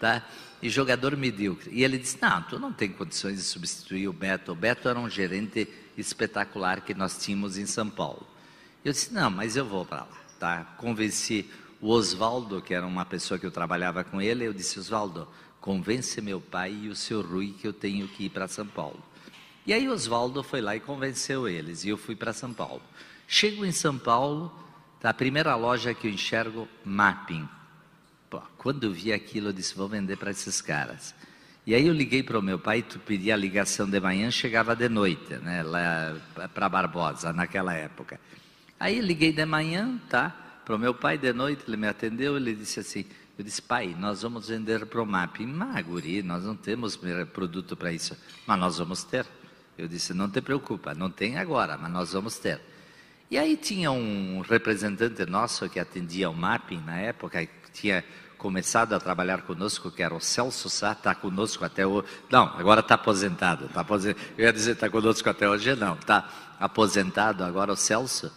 tá? E jogador medíocre. E ele disse, não, tu não tem condições de substituir o Beto. O Beto era um gerente espetacular que nós tínhamos em São Paulo. Eu disse, não, mas eu vou para lá tá? Convenci o Oswaldo, que era uma pessoa que eu trabalhava com ele, eu disse, Oswaldo, convence meu pai e o seu Rui que eu tenho que ir para São Paulo. E aí Oswaldo foi lá e convenceu eles, e eu fui para São Paulo. Chego em São Paulo, tá, a primeira loja que eu enxergo, Mapping. Pô, quando eu vi aquilo, eu disse, vou vender para esses caras. E aí eu liguei para o meu pai, tu pedia a ligação de manhã, chegava de noite, né, lá para Barbosa, naquela época. Aí liguei de manhã, tá? Para o meu pai de noite, ele me atendeu, ele disse assim, eu disse, pai, nós vamos vender para o MAP. Mas, guri, nós não temos produto para isso. Mas nós vamos ter. Eu disse, não te preocupa, não tem agora, mas nós vamos ter. E aí tinha um representante nosso que atendia o MAP na época, que tinha começado a trabalhar conosco, que era o Celso Sá, está conosco até hoje. Não, agora está aposentado. Tá aposentado. Eu ia dizer está conosco até hoje, não. Está aposentado agora o Celso.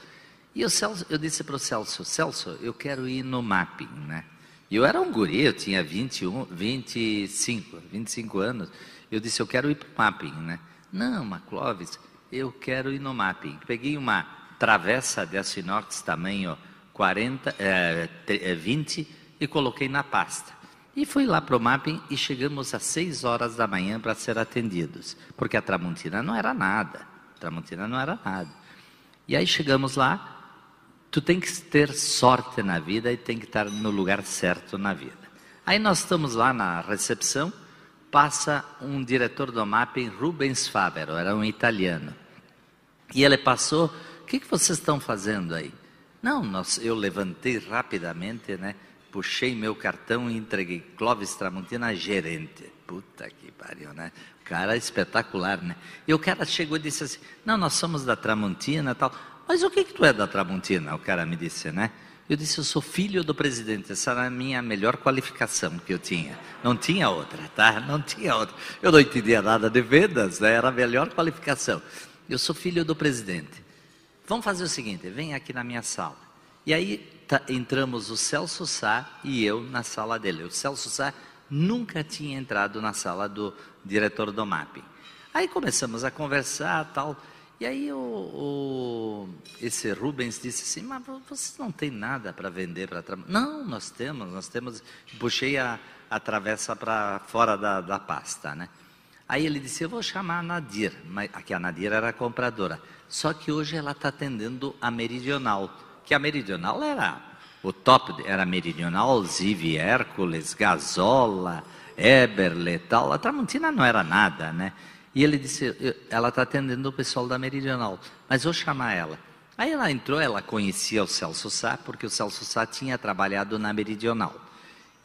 E o Celso, eu disse para o Celso, Celso, eu quero ir no mapping, né? E eu era um guri, eu tinha 21, 25, 25 anos. Eu disse, eu quero ir para o mapping, né? Não, mas Clóvis, eu quero ir no mapping. Peguei uma travessa de aço inox tamanho 40, é, 20 e coloquei na pasta. E fui lá para o mapping e chegamos às 6 horas da manhã para ser atendidos. Porque a Tramontina não era nada. Tramontina não era nada. E aí chegamos lá, Tu tem que ter sorte na vida e tem que estar no lugar certo na vida. Aí nós estamos lá na recepção, passa um diretor do mapping, Rubens Fabero, era um italiano. E ele passou, que, que vocês estão fazendo aí? Não, nós, eu levantei rapidamente, né? Puxei meu cartão e entreguei Clóvis Tramontina, gerente. Puta que pariu, né? O cara é espetacular, né? E o cara chegou e disse assim: Não, nós somos da Tramontina tal. Mas o que, que tu é da Tramontina? O cara me disse, né? Eu disse, eu sou filho do presidente. Essa era a minha melhor qualificação que eu tinha. Não tinha outra, tá? Não tinha outra. Eu não entendia nada de vendas, né? era a melhor qualificação. Eu sou filho do presidente. Vamos fazer o seguinte, vem aqui na minha sala. E aí tá, entramos o Celso Sá e eu na sala dele. O Celso Sá nunca tinha entrado na sala do diretor do MAP. Aí começamos a conversar, tal. E aí o, o, esse Rubens disse assim, mas vocês não tem nada para vender para Não, nós temos, nós temos. Puxei a, a travessa para fora da, da pasta, né? Aí ele disse, eu vou chamar a Nadir, mas aqui a Nadir era a compradora. Só que hoje ela está atendendo a Meridional, que a Meridional era o top, era Meridional, Zive, Hércules, Gazola, Eberle tal. A Tramontina não era nada, né? E ele disse: ela está atendendo o pessoal da Meridional, mas vou chamar ela. Aí ela entrou, ela conhecia o Celso Sá, porque o Celso Sá tinha trabalhado na Meridional.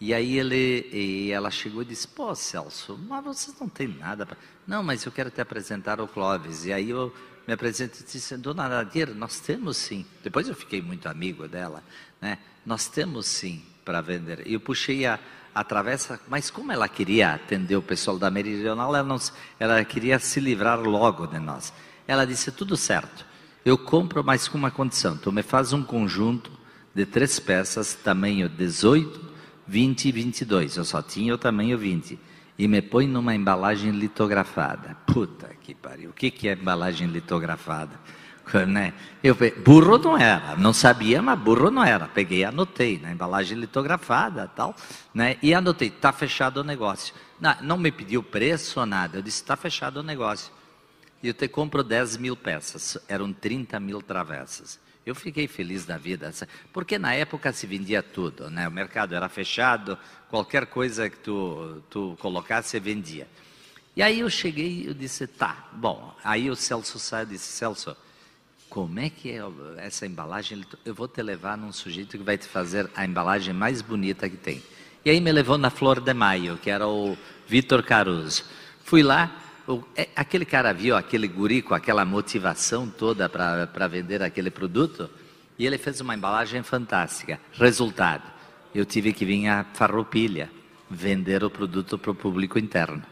E aí ele, e ela chegou e disse: Pô, Celso, mas vocês não tem nada para. Não, mas eu quero te apresentar o Clóvis. E aí eu me apresento e disse: Dona Nadir, nós temos sim. Depois eu fiquei muito amigo dela, né? Nós temos sim para vender. E eu puxei a, atravessa, mas como ela queria atender o pessoal da Meridional, ela, não, ela queria se livrar logo de nós. Ela disse: tudo certo, eu compro, mas com uma condição: tu me faz um conjunto de três peças, tamanho 18, 20 e 22. Eu só tinha o tamanho 20. E me põe numa embalagem litografada. Puta que pariu, o que, que é embalagem litografada? (laughs) né? Eu, burro não era, não sabia, mas burro não era. Peguei e anotei na embalagem litografada tal, né? E anotei, está fechado o negócio. Não, não me pediu preço ou nada, eu disse, está fechado o negócio. E eu te compro 10 mil peças, eram 30 mil travessas. Eu fiquei feliz da vida, porque na época se vendia tudo, né? O mercado era fechado, qualquer coisa que tu, tu colocasse, vendia. E aí eu cheguei e disse, tá, bom. Aí o Celso Sá disse, Celso, como é que é essa embalagem? Eu vou te levar num sujeito que vai te fazer a embalagem mais bonita que tem. E aí me levou na Flor de Maio, que era o Vitor Caruso. Fui lá, aquele cara viu aquele guri com aquela motivação toda para vender aquele produto, e ele fez uma embalagem fantástica. Resultado, eu tive que vir a Farroupilha vender o produto para o público interno,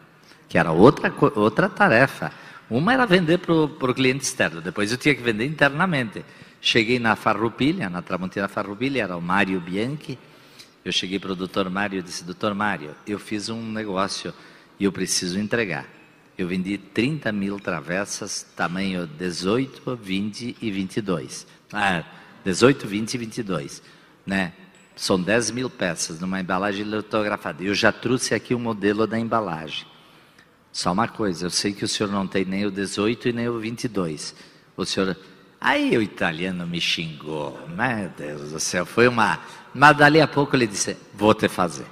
que era outra, outra tarefa. Uma era vender para o cliente externo, depois eu tinha que vender internamente. Cheguei na Farroupilha, na Tramontina Farroupilha, era o Mário Bianchi. Eu cheguei para o doutor Mário e disse, doutor Mário, eu fiz um negócio e eu preciso entregar. Eu vendi 30 mil travessas, tamanho 18, 20 e 22. Ah, 18, 20 e 22. Né? São 10 mil peças numa embalagem litografada. Eu já trouxe aqui o modelo da embalagem. Só uma coisa, eu sei que o senhor não tem nem o 18 e nem o 22. O senhor. Aí o italiano me xingou, meu Deus do céu, foi uma. Mas dali a pouco ele disse: Vou te fazer.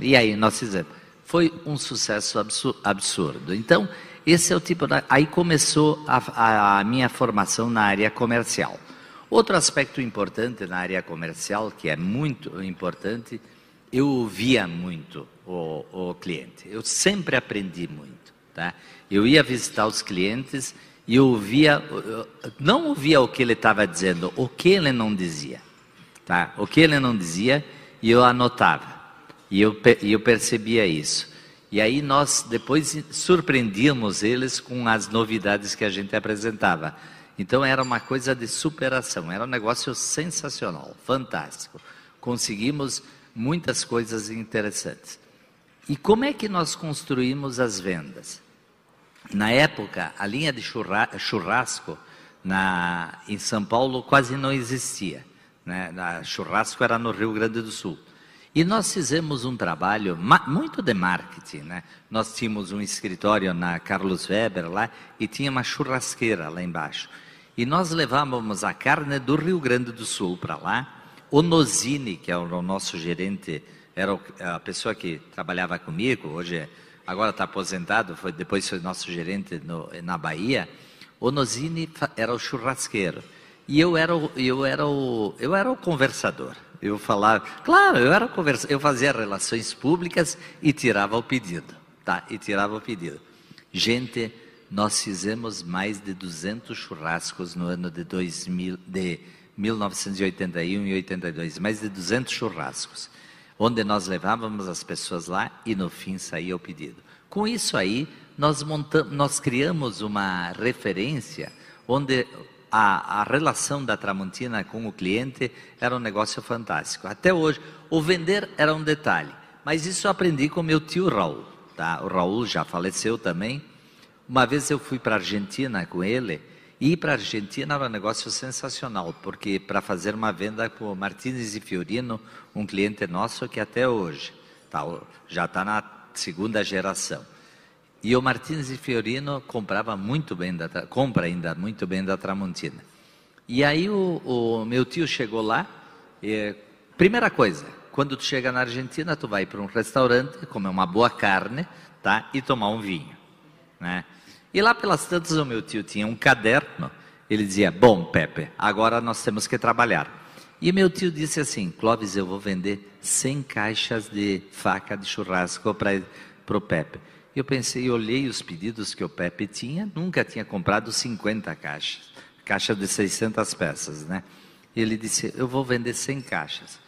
E aí nós fizemos. Foi um sucesso absurdo. Então, esse é o tipo. Da... Aí começou a, a minha formação na área comercial. Outro aspecto importante na área comercial, que é muito importante, eu ouvia muito o, o cliente. Eu sempre aprendi muito. Tá? Eu ia visitar os clientes e eu ouvia, não ouvia o que ele estava dizendo, o que ele não dizia. Tá? O que ele não dizia e eu anotava. E eu, e eu percebia isso. E aí nós depois surpreendíamos eles com as novidades que a gente apresentava. Então era uma coisa de superação, era um negócio sensacional, fantástico. Conseguimos muitas coisas interessantes. E como é que nós construímos as vendas? Na época, a linha de churrasco na, em São Paulo quase não existia. Né? A churrasco era no Rio Grande do Sul. E nós fizemos um trabalho muito de marketing. Né? Nós tínhamos um escritório na Carlos Weber lá e tinha uma churrasqueira lá embaixo. E nós levávamos a carne do Rio Grande do Sul para lá o Nozini, que é o nosso gerente, era a pessoa que trabalhava comigo, hoje agora está aposentado, foi, depois foi nosso gerente no, na Bahia. O Nozini era o churrasqueiro. E eu era, o, eu, era o, eu era o conversador. Eu falava, claro, eu era conversa, eu fazia relações públicas e tirava o pedido, tá? E tirava o pedido. Gente, nós fizemos mais de 200 churrascos no ano de 2000, de 1981 e 82, mais de 200 churrascos, onde nós levávamos as pessoas lá e no fim saía o pedido. Com isso aí, nós, montamos, nós criamos uma referência onde a, a, relação da Tramontina com o cliente era um negócio fantástico. Até hoje, o vender era um detalhe, mas isso eu aprendi com meu tio Raul. Tá? O Raul já faleceu também. Uma vez eu fui para a Argentina com ele ir para a Argentina era um negócio sensacional, porque para fazer uma venda com o Martins e Fiorino, um cliente nosso que até hoje tá, já está na segunda geração. E o Martins e Fiorino comprava muito bem da, compra ainda muito bem da Tramontina. E aí o, o meu tio chegou lá, e, primeira coisa, quando tu chega na Argentina, tu vai para um restaurante, comer uma boa carne, tá? E tomar um vinho, né? E lá pelas tantas o meu tio tinha um caderno, ele dizia, bom Pepe, agora nós temos que trabalhar. E meu tio disse assim, Clóvis, eu vou vender 100 caixas de faca de churrasco para o Pepe. Eu pensei, olhei os pedidos que o Pepe tinha, nunca tinha comprado 50 caixas, caixa de 600 peças, né? Ele disse, eu vou vender 100 caixas.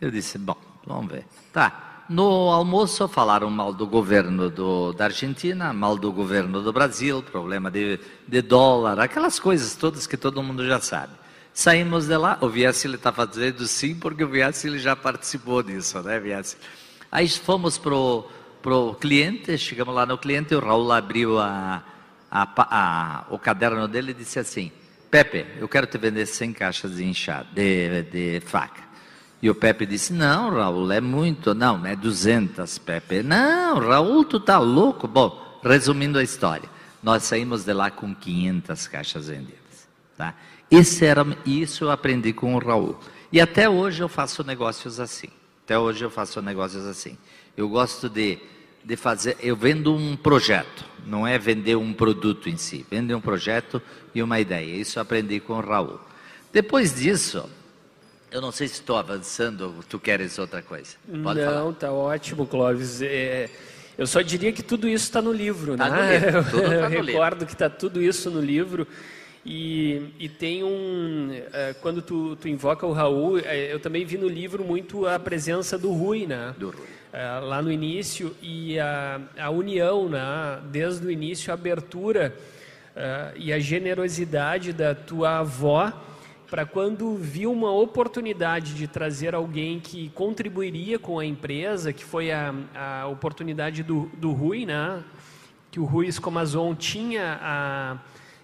Eu disse, bom, vamos ver. Tá, no almoço falaram mal do governo do, da Argentina, mal do governo do Brasil, problema de, de dólar, aquelas coisas todas que todo mundo já sabe. Saímos de lá, o Viessile está fazendo sim, porque o Viessile já participou disso, né, Viessile? Aí fomos pro pro cliente, chegamos lá no cliente, o Raul abriu a, a, a, o caderno dele e disse assim, Pepe, eu quero te vender 100 caixas de, de, de faca. E o Pepe disse: Não, Raul, é muito. Não, é 200, Pepe. Não, Raul, tu tá louco. Bom, resumindo a história, nós saímos de lá com 500 caixas vendidas. Tá? Esse era, isso eu aprendi com o Raul. E até hoje eu faço negócios assim. Até hoje eu faço negócios assim. Eu gosto de de fazer, eu vendo um projeto, não é vender um produto em si, vender um projeto e uma ideia. Isso aprendi com o Raul. Depois disso, eu não sei se estou avançando, tu queres outra coisa. Pode não, falar. tá ótimo, Clóvis. É, eu só diria que tudo isso está no livro, tá né? No livro, (laughs) tudo tá eu no recordo livro. que está tudo isso no livro. E, e tem um. É, quando tu, tu invoca o Raul, é, eu também vi no livro muito a presença do Rui, né? Do Rui. É, lá no início, e a, a união, né? Desde o início, a abertura e a generosidade da tua avó para quando viu uma oportunidade de trazer alguém que contribuiria com a empresa, que foi a, a oportunidade do, do Rui, né? que o Rui Escomazon tinha a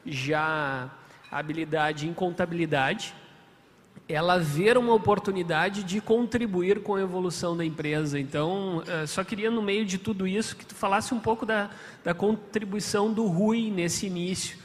já a habilidade em contabilidade, ela ver uma oportunidade de contribuir com a evolução da empresa. Então, eh, só queria, no meio de tudo isso, que tu falasse um pouco da, da contribuição do Rui nesse início.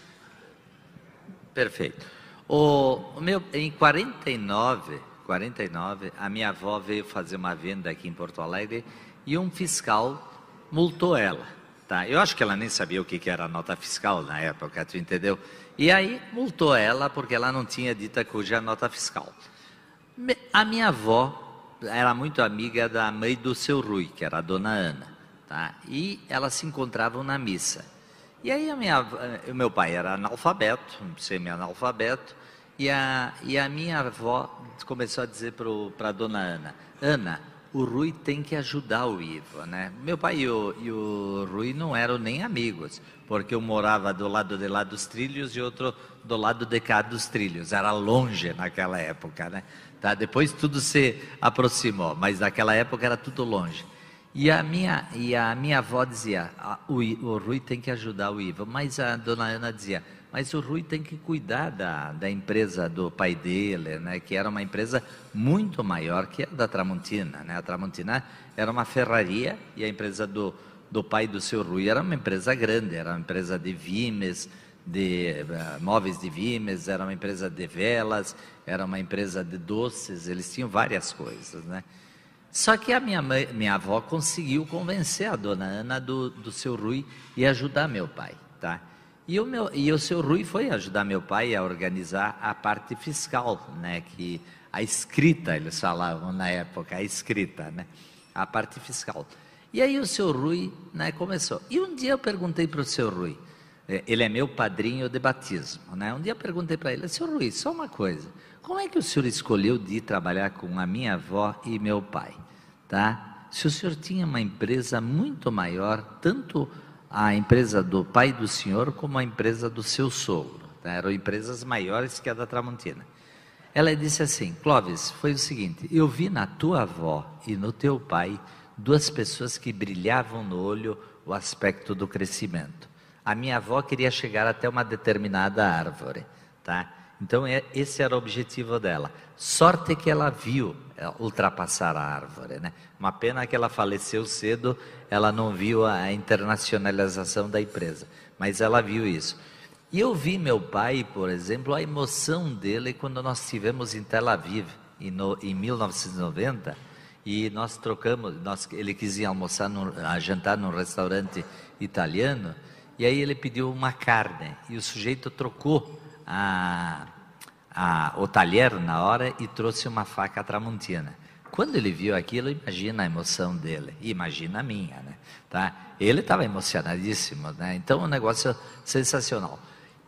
Perfeito. O, o, meu, em 49, 49, a minha avó veio fazer uma venda aqui em Porto Alegre e um fiscal multou ela. Tá? Eu acho que ela nem sabia o que, que era nota fiscal na época, tu entendeu? E aí multou ela porque ela não tinha dita cuja nota fiscal. A minha avó era muito amiga da mãe do seu Rui, que era a dona Ana. Tá? E elas se encontravam na missa. E aí a minha, o meu pai era analfabeto, semi-analfabeto, e a, e a minha avó começou a dizer para a dona Ana, Ana, o Rui tem que ajudar o Ivo, né? Meu pai e o, e o Rui não eram nem amigos, porque eu morava do lado de lá dos trilhos e outro do lado de cá dos trilhos. Era longe naquela época, né? Tá? Depois tudo se aproximou, mas naquela época era tudo longe. E a minha, e a minha avó dizia, o, o Rui tem que ajudar o Ivo, mas a dona Ana dizia, mas o Rui tem que cuidar da, da empresa do pai dele, né, que era uma empresa muito maior que a da Tramontina. Né? A Tramontina era uma ferraria e a empresa do, do pai do seu Rui era uma empresa grande, era uma empresa de vimes, de uh, móveis de vimes, era uma empresa de velas, era uma empresa de doces, eles tinham várias coisas. Né? Só que a minha, mãe, minha avó conseguiu convencer a dona Ana do, do seu Rui e ajudar meu pai. Tá? E o, meu, e o seu Rui foi ajudar meu pai a organizar a parte fiscal, né? Que a escrita, eles falavam na época, a escrita, né? A parte fiscal. E aí o seu Rui né, começou. E um dia eu perguntei para o seu Rui, é, ele é meu padrinho de batismo, né? Um dia eu perguntei para ele, seu Rui, só uma coisa, como é que o senhor escolheu de trabalhar com a minha avó e meu pai, tá? Se o senhor tinha uma empresa muito maior, tanto a empresa do pai do senhor como a empresa do seu sogro. Tá? Eram empresas maiores que a da Tramontina. Ela disse assim: Clóvis, foi o seguinte, eu vi na tua avó e no teu pai duas pessoas que brilhavam no olho o aspecto do crescimento. A minha avó queria chegar até uma determinada árvore, tá? Então é, esse era o objetivo dela. Sorte que ela viu é, ultrapassar a árvore, né? Uma pena que ela faleceu cedo, ela não viu a internacionalização da empresa, mas ela viu isso. E eu vi meu pai, por exemplo, a emoção dele quando nós estivemos em Tel Aviv, em, no, em 1990, e nós trocamos, nós, ele quis ir almoçar, jantar num restaurante italiano, e aí ele pediu uma carne, e o sujeito trocou a, a, o talher na hora e trouxe uma faca tramontina. Quando ele viu aquilo, imagina a emoção dele, imagina a minha, né? Tá? Ele estava emocionadíssimo, né? Então, um negócio sensacional.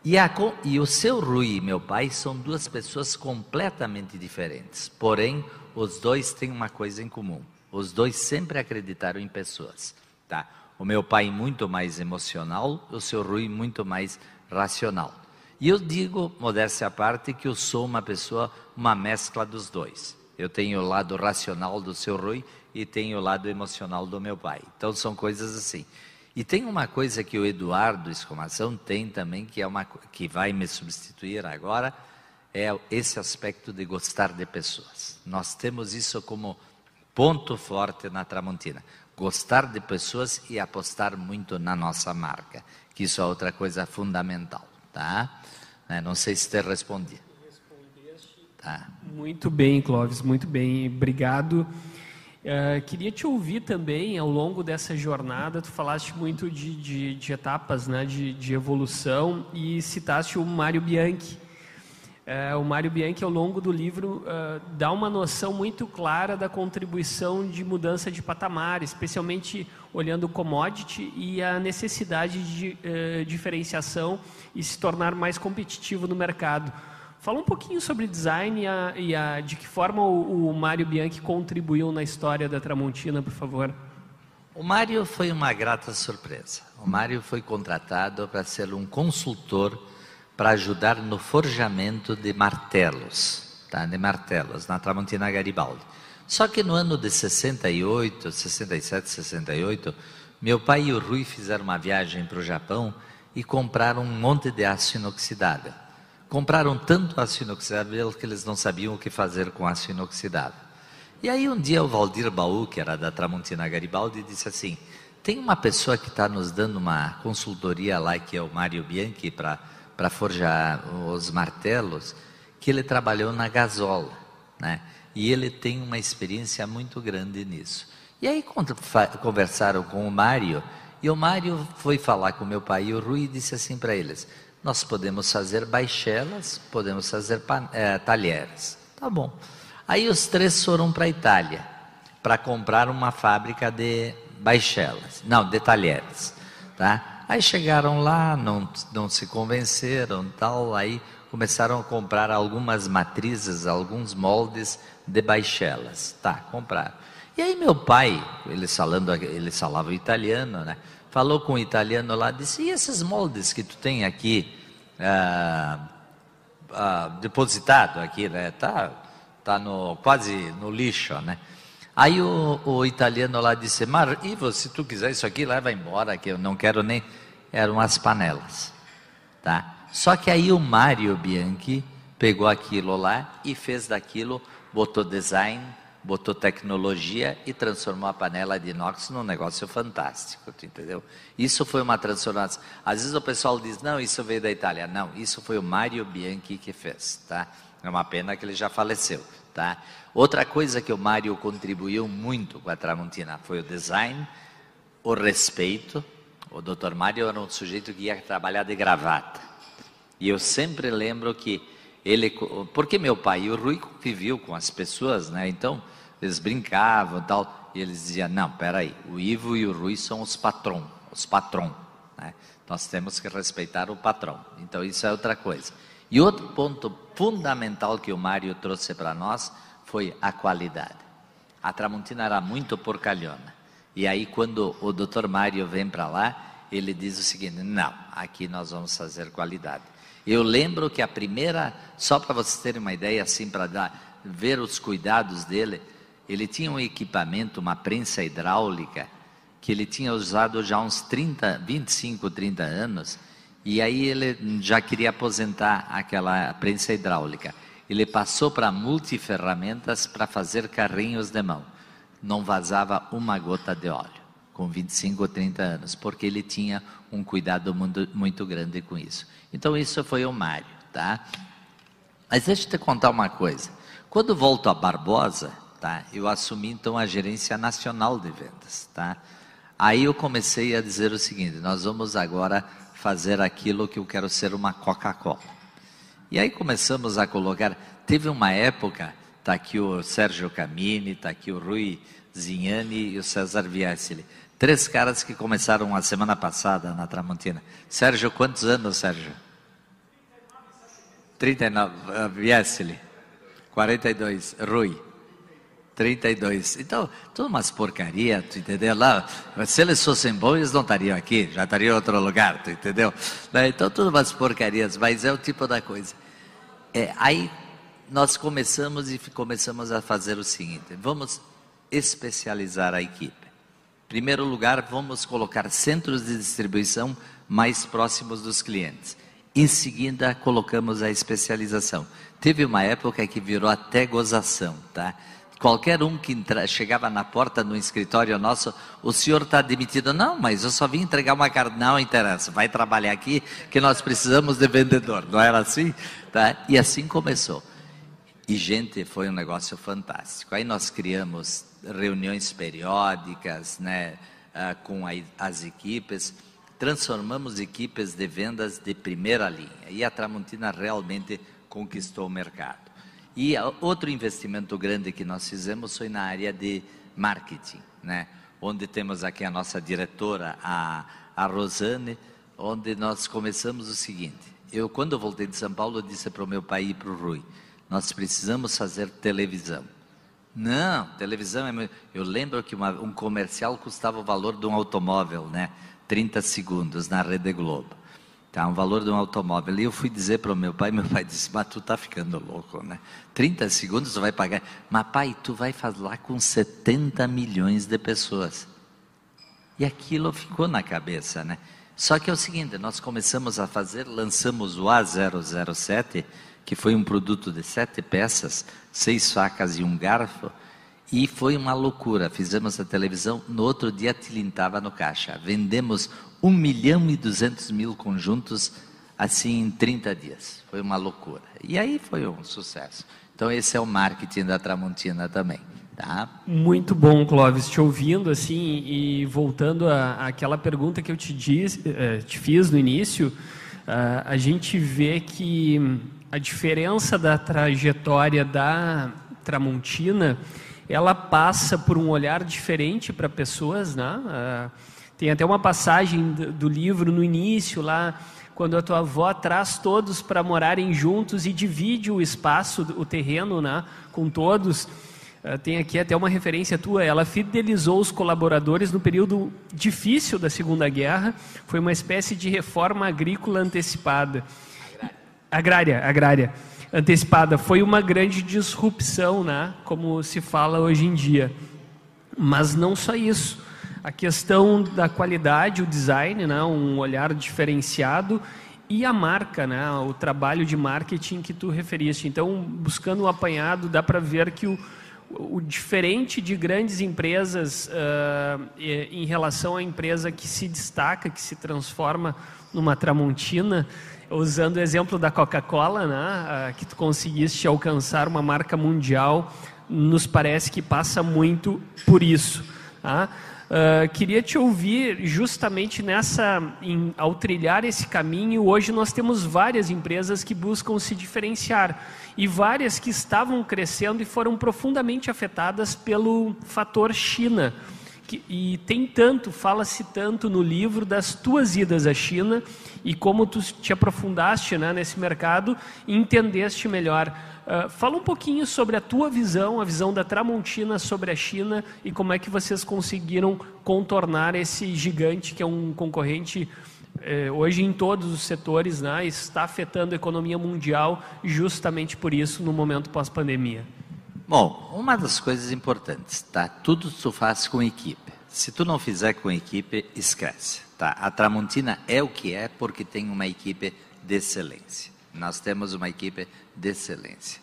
E, a, e o seu Rui e meu pai são duas pessoas completamente diferentes, porém, os dois têm uma coisa em comum. Os dois sempre acreditaram em pessoas, tá? O meu pai muito mais emocional, o seu Rui muito mais racional. E eu digo, modéstia à parte, que eu sou uma pessoa, uma mescla dos dois. Eu tenho o lado racional do seu Rui e tenho o lado emocional do meu pai. Então são coisas assim. E tem uma coisa que o Eduardo Escomação tem também, que, é uma, que vai me substituir agora, é esse aspecto de gostar de pessoas. Nós temos isso como ponto forte na Tramontina. Gostar de pessoas e apostar muito na nossa marca, que isso é outra coisa fundamental, tá? Né, não sei se te respondi. Tá. Muito bem, Clóvis, muito bem, obrigado. Uh, queria te ouvir também ao longo dessa jornada. Tu falaste muito de, de, de etapas, né, de, de, evolução e citaste o Mário Bianchi. Uh, o Mário Bianchi, ao longo do livro, uh, dá uma noção muito clara da contribuição de mudança de patamar, especialmente olhando o commodity e a necessidade de diferenciação e se tornar mais competitivo no mercado. Fala um pouquinho sobre design e, a, e a, de que forma o, o Mário Bianchi contribuiu na história da Tramontina, por favor. O Mário foi uma grata surpresa. O Mário foi contratado para ser um consultor para ajudar no forjamento de martelos, tá? de martelos, na Tramontina Garibaldi. Só que no ano de 68, 67, 68, meu pai e o Rui fizeram uma viagem para o Japão e compraram um monte de aço inoxidável compraram tanto aço inoxidável que eles não sabiam o que fazer com aço inoxidável. E aí um dia o Valdir Baú, que era da Tramontina Garibaldi, disse assim, tem uma pessoa que está nos dando uma consultoria lá, que é o Mário Bianchi, para forjar os martelos, que ele trabalhou na gasola, né? E ele tem uma experiência muito grande nisso. E aí conversaram com o Mário, e o Mário foi falar com meu pai e o Rui e disse assim para eles: nós podemos fazer baixelas, podemos fazer é, talheres. Tá bom. Aí os três foram para a Itália para comprar uma fábrica de baixelas, não, de talheres. Tá? Aí chegaram lá, não, não se convenceram, tal, aí começaram a comprar algumas matrizes, alguns moldes de baixelas. Tá, compraram. E aí meu pai, ele falando, ele falava italiano, né? falou com o italiano lá, disse, e esses moldes que tu tem aqui, ah, ah, depositado aqui, né? Tá, tá no, quase no lixo, né? Aí o, o italiano lá disse, Mar, Ivo, se tu quiser isso aqui, leva embora, que eu não quero nem... Eram as panelas, tá? Só que aí o Mário Bianchi pegou aquilo lá e fez daquilo, botou design, botou tecnologia e transformou a panela de inox num negócio fantástico, entendeu? Isso foi uma transformação. Às vezes o pessoal diz, não, isso veio da Itália. Não, isso foi o Mário Bianchi que fez, tá? É uma pena que ele já faleceu, tá? Outra coisa que o Mário contribuiu muito com a Tramontina foi o design, o respeito. O Dr. Mário era um sujeito que ia trabalhar de gravata. E eu sempre lembro que ele, porque meu pai e o Rui conviviam com as pessoas, né? Então, eles brincavam tal, e eles diziam, não, peraí, o Ivo e o Rui são os patrão, os patrão, né? Nós temos que respeitar o patrão. Então, isso é outra coisa. E outro ponto fundamental que o Mário trouxe para nós foi a qualidade. A Tramontina era muito porcalhona. E aí, quando o Dr. Mário vem para lá, ele diz o seguinte: não, aqui nós vamos fazer qualidade. Eu lembro que a primeira, só para vocês terem uma ideia, assim, para ver os cuidados dele, ele tinha um equipamento, uma prensa hidráulica, que ele tinha usado já uns 30, 25, 30 anos, e aí ele já queria aposentar aquela prensa hidráulica. Ele passou para multiferramentas para fazer carrinhos de mão. Não vazava uma gota de óleo, com 25 ou 30 anos, porque ele tinha um cuidado muito, muito grande com isso. Então isso foi o Mário, tá? Mas deixa eu te contar uma coisa. Quando volto a Barbosa, tá? Eu assumi então a gerência nacional de vendas, tá? Aí eu comecei a dizer o seguinte: nós vamos agora fazer aquilo que eu quero ser uma Coca-Cola. E aí começamos a colocar. Teve uma época, tá aqui o Sérgio Camini, tá aqui o Rui Zinhani e o César Viessili. Três caras que começaram a semana passada na Tramontina. Sérgio, quantos anos, Sérgio? 39. Uh, Viessili. 42. Rui. 32. Então, tudo umas porcaria, tu entendeu? Lá, se eles fossem bons, eles não estariam aqui, já estariam em outro lugar, tu entendeu? Né? Então, tudo umas porcarias, mas é o tipo da coisa. É, aí, nós começamos e começamos a fazer o seguinte: vamos especializar a equipe. Primeiro lugar, vamos colocar centros de distribuição mais próximos dos clientes. Em seguida, colocamos a especialização. Teve uma época que virou até gozação, tá? Qualquer um que entra, chegava na porta do escritório nosso, o senhor está demitido. Não, mas eu só vim entregar uma carta. Não interessa, vai trabalhar aqui que nós precisamos de vendedor. Não era assim? Tá? E assim começou. E, gente, foi um negócio fantástico. Aí nós criamos reuniões periódicas, né, uh, com as equipes, transformamos equipes de vendas de primeira linha. E a Tramontina realmente conquistou o mercado. E outro investimento grande que nós fizemos foi na área de marketing, né? onde temos aqui a nossa diretora, a, a Rosane, onde nós começamos o seguinte. Eu, quando eu voltei de São Paulo, disse para o meu pai e para o Rui, nós precisamos fazer televisão. Não, televisão é. Eu lembro que uma, um comercial custava o valor de um automóvel, né? 30 segundos na Rede Globo. Tá, um valor de um automóvel. E eu fui dizer para o meu pai, meu pai disse, mas tu tá ficando louco, né? 30 segundos tu vai pagar. Mas pai, tu vai falar com 70 milhões de pessoas. E aquilo ficou na cabeça, né? Só que é o seguinte, nós começamos a fazer, lançamos o A007, que foi um produto de sete peças, seis facas e um garfo, e foi uma loucura. Fizemos a televisão, no outro dia tilintava no caixa. Vendemos 1 milhão e 200 mil conjuntos assim em 30 dias. Foi uma loucura. E aí foi um sucesso. Então esse é o marketing da Tramontina também. Tá? Muito bom, Clóvis, te ouvindo assim e voltando àquela pergunta que eu te, diz, eh, te fiz no início, ah, a gente vê que a diferença da trajetória da Tramontina ela passa por um olhar diferente para pessoas, né? Tem até uma passagem do, livro no início lá, quando a tua avó traz todos para morarem juntos e divide o espaço, o terreno, né, com todos. Uh, tem aqui até uma referência tua. Ela fidelizou os colaboradores no período difícil da Segunda Guerra. Foi uma espécie de reforma agrícola antecipada. Agrária, agrária antecipada foi uma grande disrupção, né? como se fala hoje em dia. Mas não só isso. A questão da qualidade, o design, né? um olhar diferenciado e a marca, né? o trabalho de marketing que tu referiste. Então, buscando um apanhado, dá para ver que o, o diferente de grandes empresas uh, em relação à empresa que se destaca, que se transforma numa Tramontina, usando o exemplo da Coca-Cola, né, que tu conseguiste alcançar uma marca mundial, nos parece que passa muito por isso. Tá? Uh, queria te ouvir justamente nessa, em, ao trilhar esse caminho. Hoje nós temos várias empresas que buscam se diferenciar e várias que estavam crescendo e foram profundamente afetadas pelo fator China que, e tem tanto, fala-se tanto no livro das tuas idas à China e como tu te aprofundaste né, nesse mercado e entendeste melhor. Uh, fala um pouquinho sobre a tua visão, a visão da Tramontina sobre a China e como é que vocês conseguiram contornar esse gigante que é um concorrente eh, hoje em todos os setores, né, está afetando a economia mundial justamente por isso no momento pós-pandemia. Bom, uma das coisas importantes, tá? Tudo tu faz com equipe. Se tu não fizer com equipe, esquece, tá? A Tramontina é o que é porque tem uma equipe de excelência. Nós temos uma equipe de excelência.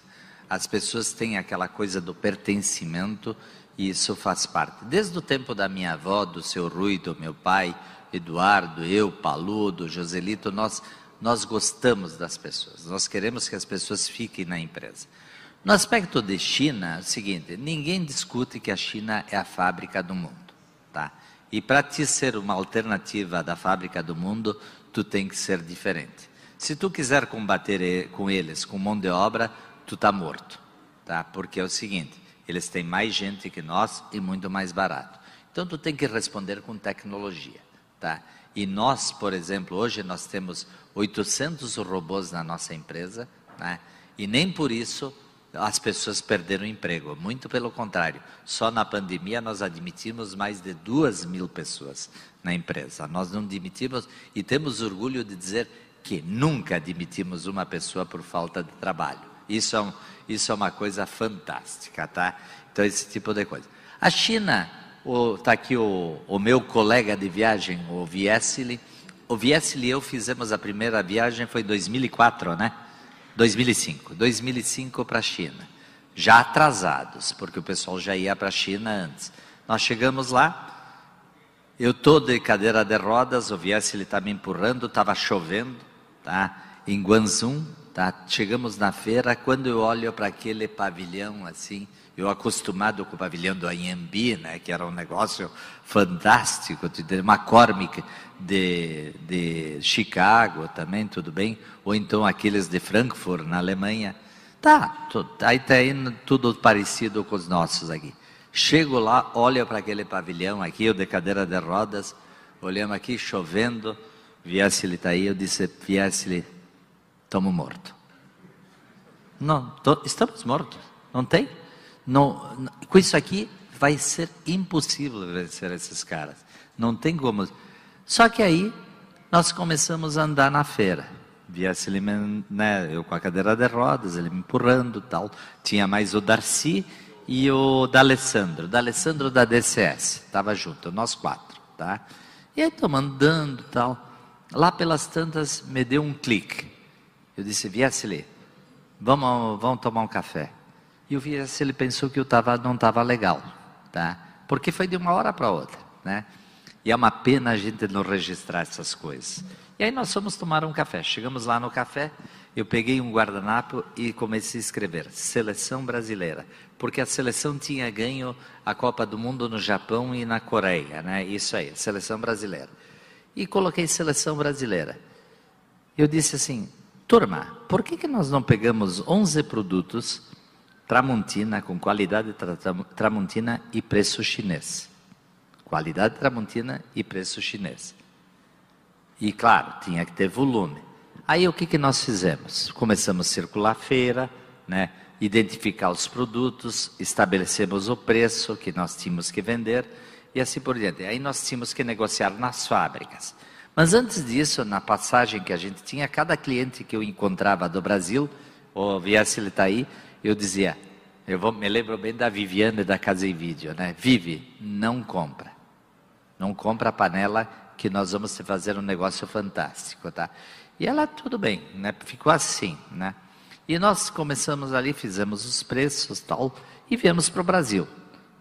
As pessoas têm aquela coisa do pertencimento e isso faz parte. Desde o tempo da minha avó, do seu Rui, do meu pai, Eduardo, eu, Paludo, Joselito, nós nós gostamos das pessoas. Nós queremos que as pessoas fiquem na empresa. No aspecto de China, é o seguinte: ninguém discute que a China é a fábrica do mundo, tá? E para te ser uma alternativa da fábrica do mundo, tu tem que ser diferente. Se tu quiser combater com eles com mão de obra, tu tá morto, tá? Porque é o seguinte: eles têm mais gente que nós e muito mais barato. Então tu tem que responder com tecnologia, tá? E nós, por exemplo, hoje nós temos 800 robôs na nossa empresa, né? E nem por isso as pessoas perderam o emprego. Muito pelo contrário. Só na pandemia nós admitimos mais de duas mil pessoas na empresa. Nós não admitimos e temos orgulho de dizer que nunca admitimos uma pessoa por falta de trabalho. Isso é, um, isso é uma coisa fantástica, tá? Então, esse tipo de coisa. A China, está aqui o, o, meu colega de viagem, o Viesli. O Viesli e eu fizemos a primeira viagem, foi em 2004, né? 2005. 2005 para a China. Já atrasados, porque o pessoal já ia para a China antes. Nós chegamos lá, eu estou de cadeira de rodas, o Viesse ele está me empurrando, estava chovendo, tá? Em Guangzhou, Tá? Chegamos na feira, quando eu olho para aquele pavilhão assim, eu acostumado com o pavilhão do IMB, né, que era um negócio fantástico, uma McCormick de, de Chicago também, tudo bem, ou então aqueles de Frankfurt, na Alemanha. Tá, aí está indo tudo parecido com os nossos aqui. Chego lá, olho para aquele pavilhão aqui, eu de cadeira de rodas, olhamos aqui, chovendo, Viesse está aí, eu disse, Viesse, estamos mortos. Não, estamos mortos, não tem? Não, com isso aqui vai ser impossível vencer esses caras. Não tem como. Só que aí nós começamos a andar na feira. Viesse ele, né, eu com a cadeira de rodas, ele me empurrando tal. Tinha mais o Darcy e o D'Alessandro. D'Alessandro da DCS, estava junto, nós quatro, tá? E aí estamos andando tal. Lá pelas tantas me deu um clique. Eu disse, Viesli, vamos, vamos tomar um café. E o Viesli pensou que eu tava, não estava legal, tá? Porque foi de uma hora para outra, né? E é uma pena a gente não registrar essas coisas. E aí nós fomos tomar um café. Chegamos lá no café, eu peguei um guardanapo e comecei a escrever seleção brasileira, porque a seleção tinha ganho a Copa do Mundo no Japão e na Coreia, né? Isso aí, seleção brasileira e coloquei seleção brasileira. Eu disse assim, turma, por que, que nós não pegamos 11 produtos Tramontina com qualidade Tramontina e preço chinês? Qualidade Tramontina e preço chinês. E claro, tinha que ter volume. Aí o que, que nós fizemos? Começamos a circular a feira, né? identificar os produtos, estabelecemos o preço que nós tínhamos que vender e assim por diante. Aí nós tínhamos que negociar nas fábricas. Mas antes disso, na passagem que a gente tinha, cada cliente que eu encontrava do Brasil, ou viesse ele está aí, eu dizia, eu vou, me lembro bem da Viviane da Casa e Vídeo, né? Vive, não compra. Não compra a panela que nós vamos fazer um negócio fantástico, tá? E ela, tudo bem, né? Ficou assim, né? E nós começamos ali, fizemos os preços tal, e viemos para o Brasil.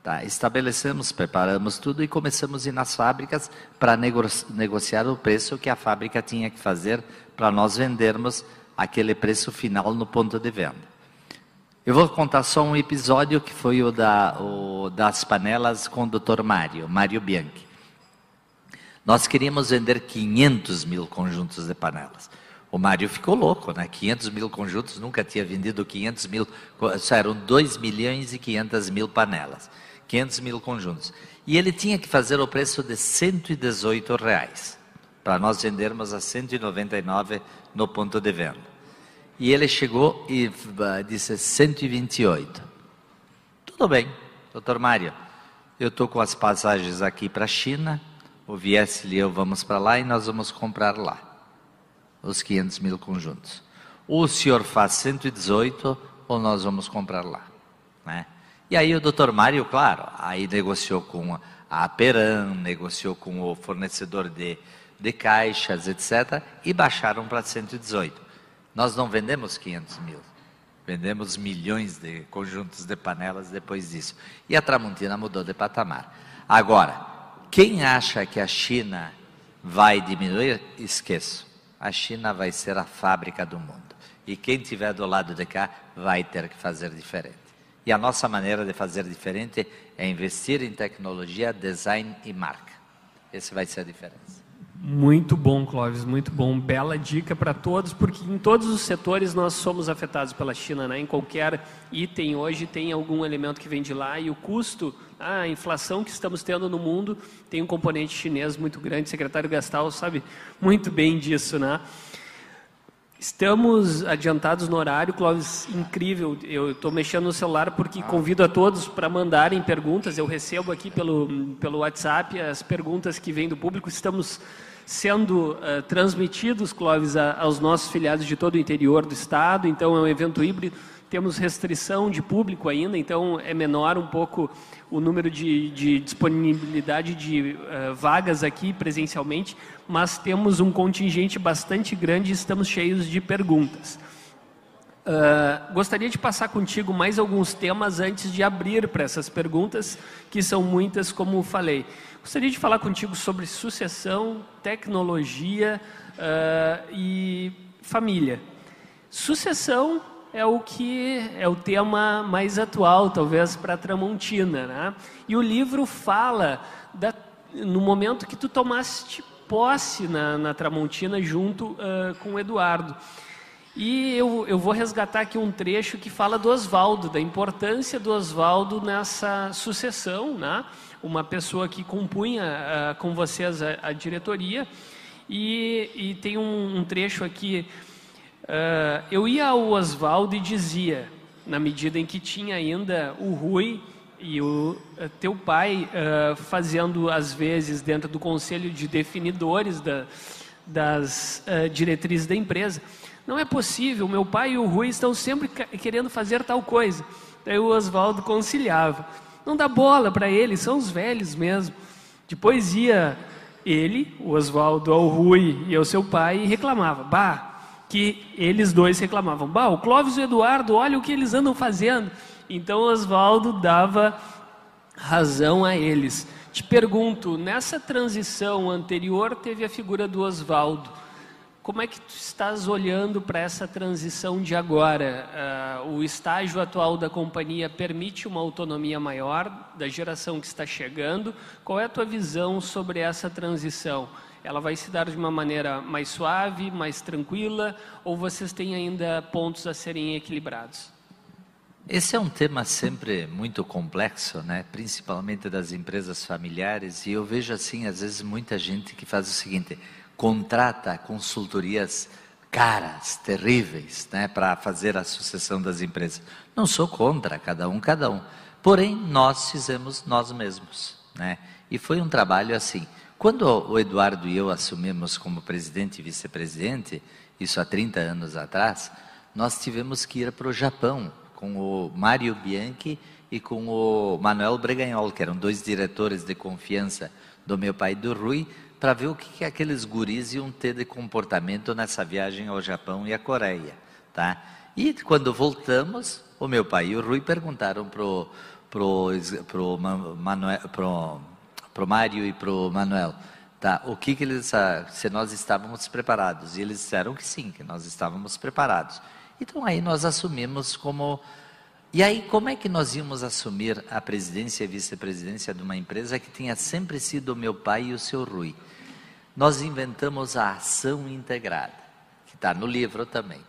Tá, estabelecemos, preparamos tudo e começamos a ir nas fábricas para nego negociar o preço que a fábrica tinha que fazer para nós vendermos aquele preço final no ponto de venda. Eu vou contar só um episódio que foi o, da, o das panelas com o Dr. Mário, Mário Bianchi. Nós queríamos vender 500 mil conjuntos de panelas. O Mário ficou louco, né? 500 mil conjuntos, nunca tinha vendido 500 mil, eram 2 milhões e 500 mil panelas. 500 mil conjuntos. E ele tinha que fazer o preço de 118 reais, para nós vendermos a 199 no ponto de venda. E ele chegou e uh, disse 128. Tudo bem, doutor Mário, eu estou com as passagens aqui para a China, o Viesse e eu vamos para lá e nós vamos comprar lá os 500 mil conjuntos. Ou o senhor faz 118 ou nós vamos comprar lá. Né? E aí o doutor Mário, claro, aí negociou com a Peran, negociou com o fornecedor de, de caixas, etc., e baixaram para 118. Nós não vendemos 500 mil, vendemos milhões de conjuntos de panelas depois disso. E a Tramontina mudou de patamar. Agora, quem acha que a China vai diminuir, esqueço. A China vai ser a fábrica do mundo. E quem tiver do lado de cá vai ter que fazer diferente. E a nossa maneira de fazer diferente é investir em tecnologia, design e marca. Esse vai ser a diferença. Muito bom, Clóvis, muito bom. Bela dica para todos, porque em todos os setores nós somos afetados pela China, né? Em qualquer item hoje tem algum elemento que vem de lá e o custo, a inflação que estamos tendo no mundo tem um componente chinês muito grande. O secretário Gastal sabe muito bem disso, né? Estamos adiantados no horário, Clóvis, incrível. Eu estou mexendo no celular porque convido a todos para mandarem perguntas. Eu recebo aqui pelo, pelo WhatsApp as perguntas que vêm do público. Estamos sendo uh, transmitidos, Clóvis, a, aos nossos filiados de todo o interior do estado. Então, é um evento híbrido. Temos restrição de público ainda, então é menor um pouco o número de, de disponibilidade de uh, vagas aqui presencialmente, mas temos um contingente bastante grande e estamos cheios de perguntas. Uh, gostaria de passar contigo mais alguns temas antes de abrir para essas perguntas, que são muitas, como falei. Gostaria de falar contigo sobre sucessão, tecnologia uh, e família. Sucessão é o que é o tema mais atual, talvez, para a Tramontina. Né? E o livro fala da, no momento que tu tomaste posse na, na Tramontina junto uh, com o Eduardo. E eu, eu vou resgatar aqui um trecho que fala do Oswaldo, da importância do Oswaldo nessa sucessão, né? uma pessoa que compunha uh, com vocês a, a diretoria. E, e, tem um, um trecho aqui Uh, eu ia ao Oswaldo e dizia, na medida em que tinha ainda o Rui e o uh, teu pai uh, fazendo, às vezes, dentro do conselho de definidores da, das diretrizes da empresa, não é possível, meu pai e o Rui estão sempre querendo fazer tal coisa. Daí o Oswaldo conciliava. Não dá bola para eles, são os velhos mesmo. Depois ia ele, o Oswaldo, ao Rui e ao seu pai e reclamava: Bah, que eles dois reclamavam. Bah, o Clóvis e o Eduardo, olha o que eles andam fazendo. Então Oswaldo dava razão a eles. Te pergunto, nessa transição anterior teve a figura do Oswaldo. Como é que tu estás olhando para essa transição de agora? Uh, o estágio atual da companhia permite uma autonomia maior da geração que está chegando. Qual é a tua visão sobre essa transição? ela vai se dar de uma maneira mais suave, mais tranquila, ou vocês têm ainda pontos a serem equilibrados? Esse é um tema sempre muito complexo, né? principalmente das empresas familiares, e eu vejo assim, às vezes, muita gente que faz o seguinte: contrata consultorias caras, terríveis, né, para fazer a sucessão das empresas. Não sou contra, cada um, cada um. Porém, nós fizemos nós mesmos, né? E foi um trabalho assim. Quando o Eduardo e eu assumimos como presidente e vice-presidente, isso há 30 anos atrás, nós tivemos que ir para o Japão com o Mário Bianchi e com o Manuel Breganhol, que eram dois diretores de confiança do meu pai e do Rui, para ver o que, que aqueles guris iam ter de comportamento nessa viagem ao Japão e à Coreia. Tá? E quando voltamos, o meu pai e o Rui perguntaram para o pro, pro, pro, pro para o Mário e para o Manuel, tá? O que que eles, se nós estávamos preparados? E eles disseram que sim, que nós estávamos preparados. Então aí nós assumimos como e aí como é que nós íamos assumir a presidência e vice-presidência de uma empresa que tinha sempre sido o meu pai e o seu Rui? Nós inventamos a ação integrada, que está no livro também.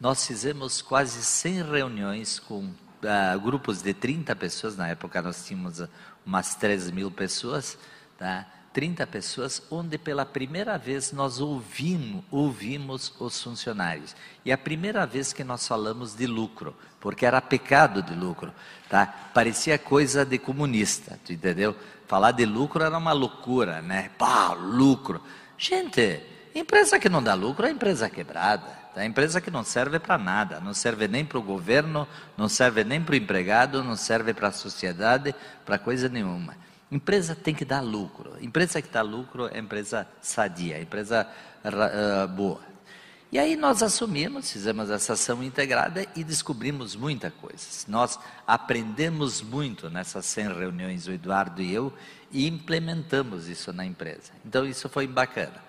Nós fizemos quase 100 reuniões com uh, grupos de 30 pessoas, na época nós tínhamos umas 13 mil pessoas, tá? 30 pessoas, onde pela primeira vez nós ouvimos, ouvimos os funcionários. E a primeira vez que nós falamos de lucro, porque era pecado de lucro, tá? Parecia coisa de comunista, tu entendeu? Falar de lucro era uma loucura, né? Pá, lucro. Gente, empresa que não dá lucro é empresa quebrada. A empresa que não serve para nada, não serve nem para o governo, não serve nem para o empregado, não serve para a sociedade, para coisa nenhuma. Empresa tem que dar lucro. Empresa que dá lucro é empresa sadia, empresa uh, boa. E aí nós assumimos, fizemos essa ação integrada e descobrimos muita coisa. Nós aprendemos muito nessas 100 reuniões, o Eduardo e eu, e implementamos isso na empresa. Então isso foi bacana.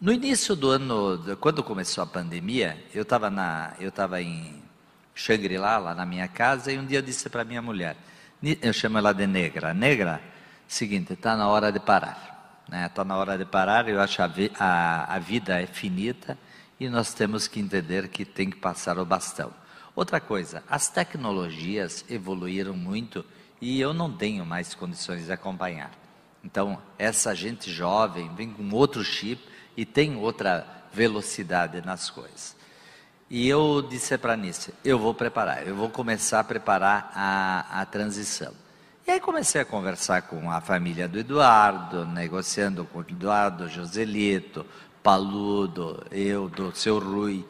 No início do ano, quando começou a pandemia, eu estava eu estava em Shangri-La, lá na minha casa, e um dia eu disse para minha mulher, eu chamo ela de negra, negra, seguinte, está na hora de parar, né? Está na hora de parar. Eu acho a, a, a vida é finita e nós temos que entender que tem que passar o bastão. Outra coisa, as tecnologias evoluíram muito e eu não tenho mais condições de acompanhar. Então, essa gente jovem vem com outro chip e tem outra velocidade nas coisas. E eu disse para a Nícia, eu vou preparar, eu vou começar a preparar a, a transição. E aí comecei a conversar com a família do Eduardo, negociando com o Eduardo, Joselito, Paludo, eu, do seu Rui,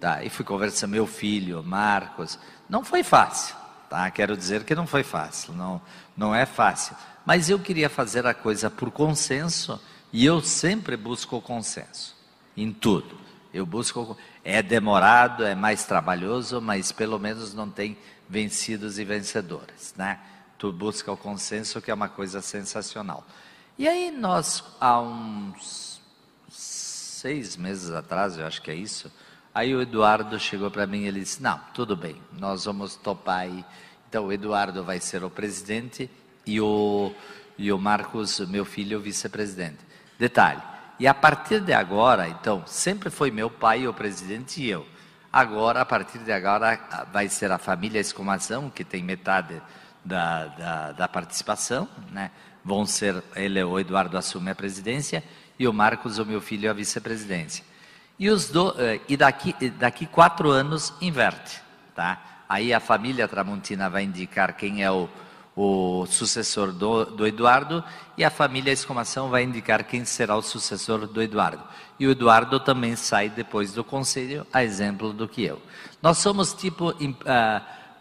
tá? e fui conversar com meu filho, Marcos. Não foi fácil, tá? quero dizer que não foi fácil, não, não é fácil. Mas eu queria fazer a coisa por consenso, e eu sempre busco consenso, em tudo. Eu busco. É demorado, é mais trabalhoso, mas pelo menos não tem vencidos e vencedores, né? Tu busca o consenso, que é uma coisa sensacional. E aí nós, há uns seis meses atrás, eu acho que é isso, Aí o Eduardo chegou para mim e ele disse: Não, tudo bem, nós vamos topar aí. Então o Eduardo vai ser o presidente e o, e o Marcos, meu filho, o vice-presidente. Detalhe: e a partir de agora, então, sempre foi meu pai o presidente e eu. Agora, a partir de agora, vai ser a família Escomação, que tem metade da, da, da participação, né? Vão ser, ele, o Eduardo assume a presidência e o Marcos, o meu filho, a vice-presidência. E, os do, eh, e daqui, daqui quatro anos inverte, tá? Aí a família Tramontina vai indicar quem é o, o sucessor do, do, Eduardo e a família Escomação vai indicar quem será o sucessor do Eduardo. E o Eduardo também sai depois do conselho, a exemplo do que eu. Nós somos tipo uh,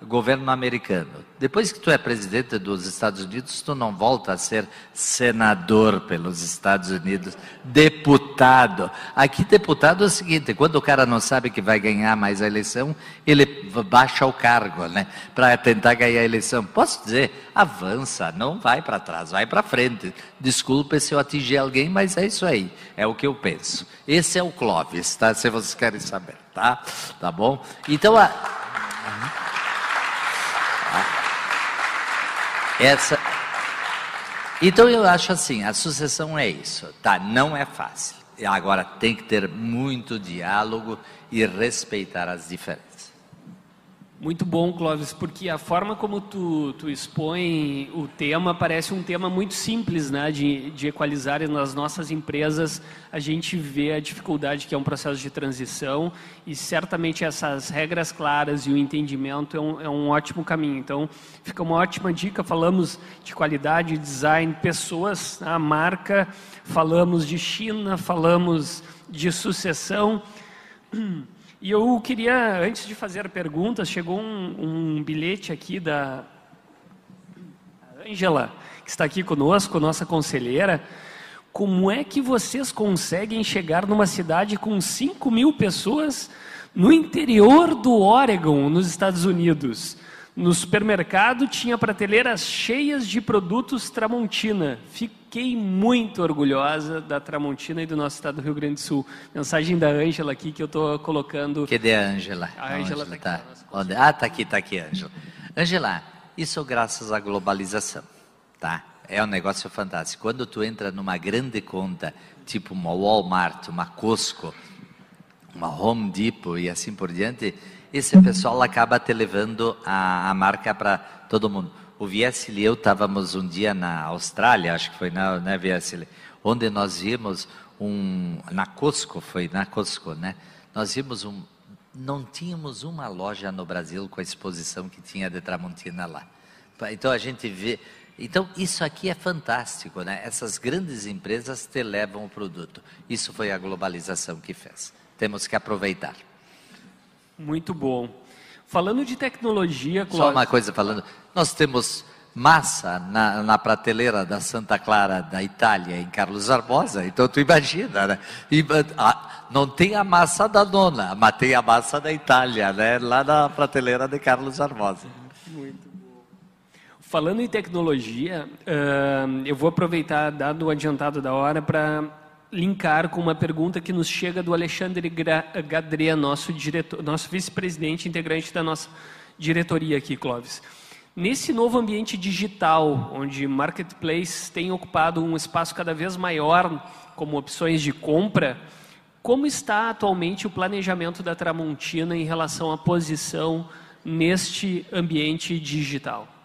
governo americano. Depois que tu é presidente dos Estados Unidos, tu não volta a ser senador pelos Estados Unidos, deputado. Aqui deputado é o seguinte, quando o cara não sabe que vai ganhar mais a eleição, ele baixa o cargo, né, para tentar ganhar a eleição. Posso dizer, avança, não vai para trás, vai para frente. Desculpe se eu atingir alguém, mas é isso aí, é o que eu penso. Esse é o Clóvis, tá? Se vocês querem saber, tá? Tá bom? Então a essa. Então eu acho assim, a sucessão é isso, tá? Não é fácil. Agora tem que ter muito diálogo e respeitar as diferenças. Muito bom, Clóvis, porque a forma como tu, tu expõe o tema parece um tema muito simples né, de, de equalizar e nas nossas empresas a gente vê a dificuldade que é um processo de transição e certamente essas regras claras e o entendimento é um, é um ótimo caminho. Então, fica uma ótima dica, falamos de qualidade, design, pessoas, a marca, falamos de China, falamos de sucessão. (clears throat) E eu queria, antes de fazer perguntas, chegou um, um bilhete aqui da Ângela, que está aqui conosco, nossa conselheira. Como é que vocês conseguem chegar numa cidade com 5 mil pessoas no interior do Oregon, nos Estados Unidos? No supermercado tinha prateleiras cheias de produtos Tramontina. Fiquei muito orgulhosa da Tramontina e do nosso estado do Rio Grande do Sul. Mensagem da Ângela aqui que eu estou colocando. Cadê a Ângela? A Ângela está tá. Onde? Ah, está aqui, está aqui, Ângela. Ângela, isso graças à globalização, tá? É um negócio fantástico. Quando tu entra numa grande conta, tipo uma Walmart, uma Costco, uma Home Depot e assim por diante, esse pessoal acaba te levando a, a marca para todo mundo. O Viessel e eu estávamos um dia na Austrália, acho que foi na né, Viessel, onde nós vimos um na Costco, foi na Costco, né? Nós vimos um não tínhamos uma loja no Brasil com a exposição que tinha de Tramontina lá. Então a gente vê, então isso aqui é fantástico, né? Essas grandes empresas te levam o produto. Isso foi a globalização que fez. Temos que aproveitar. Muito bom. Falando de tecnologia, Cláudio... Só uma coisa falando, nós temos massa na, na, prateleira da Santa Clara da Itália, em Carlos Barbosa, então tu imagina, né? E, a, não tem a massa da nona, mas tem a massa da Itália, né? Lá na prateleira de Carlos Barbosa. Muito bom. Falando em tecnologia, uh, eu vou aproveitar, dado o adiantado da hora, para linkar com uma pergunta que nos chega do Alexandre Gadrea, nosso, nosso vice-presidente integrante da nossa diretoria aqui, Clóvis. Nesse novo ambiente digital, onde marketplace tem ocupado um espaço cada vez maior como opções de compra, como está atualmente o planejamento da Tramontina em relação à posição neste ambiente digital?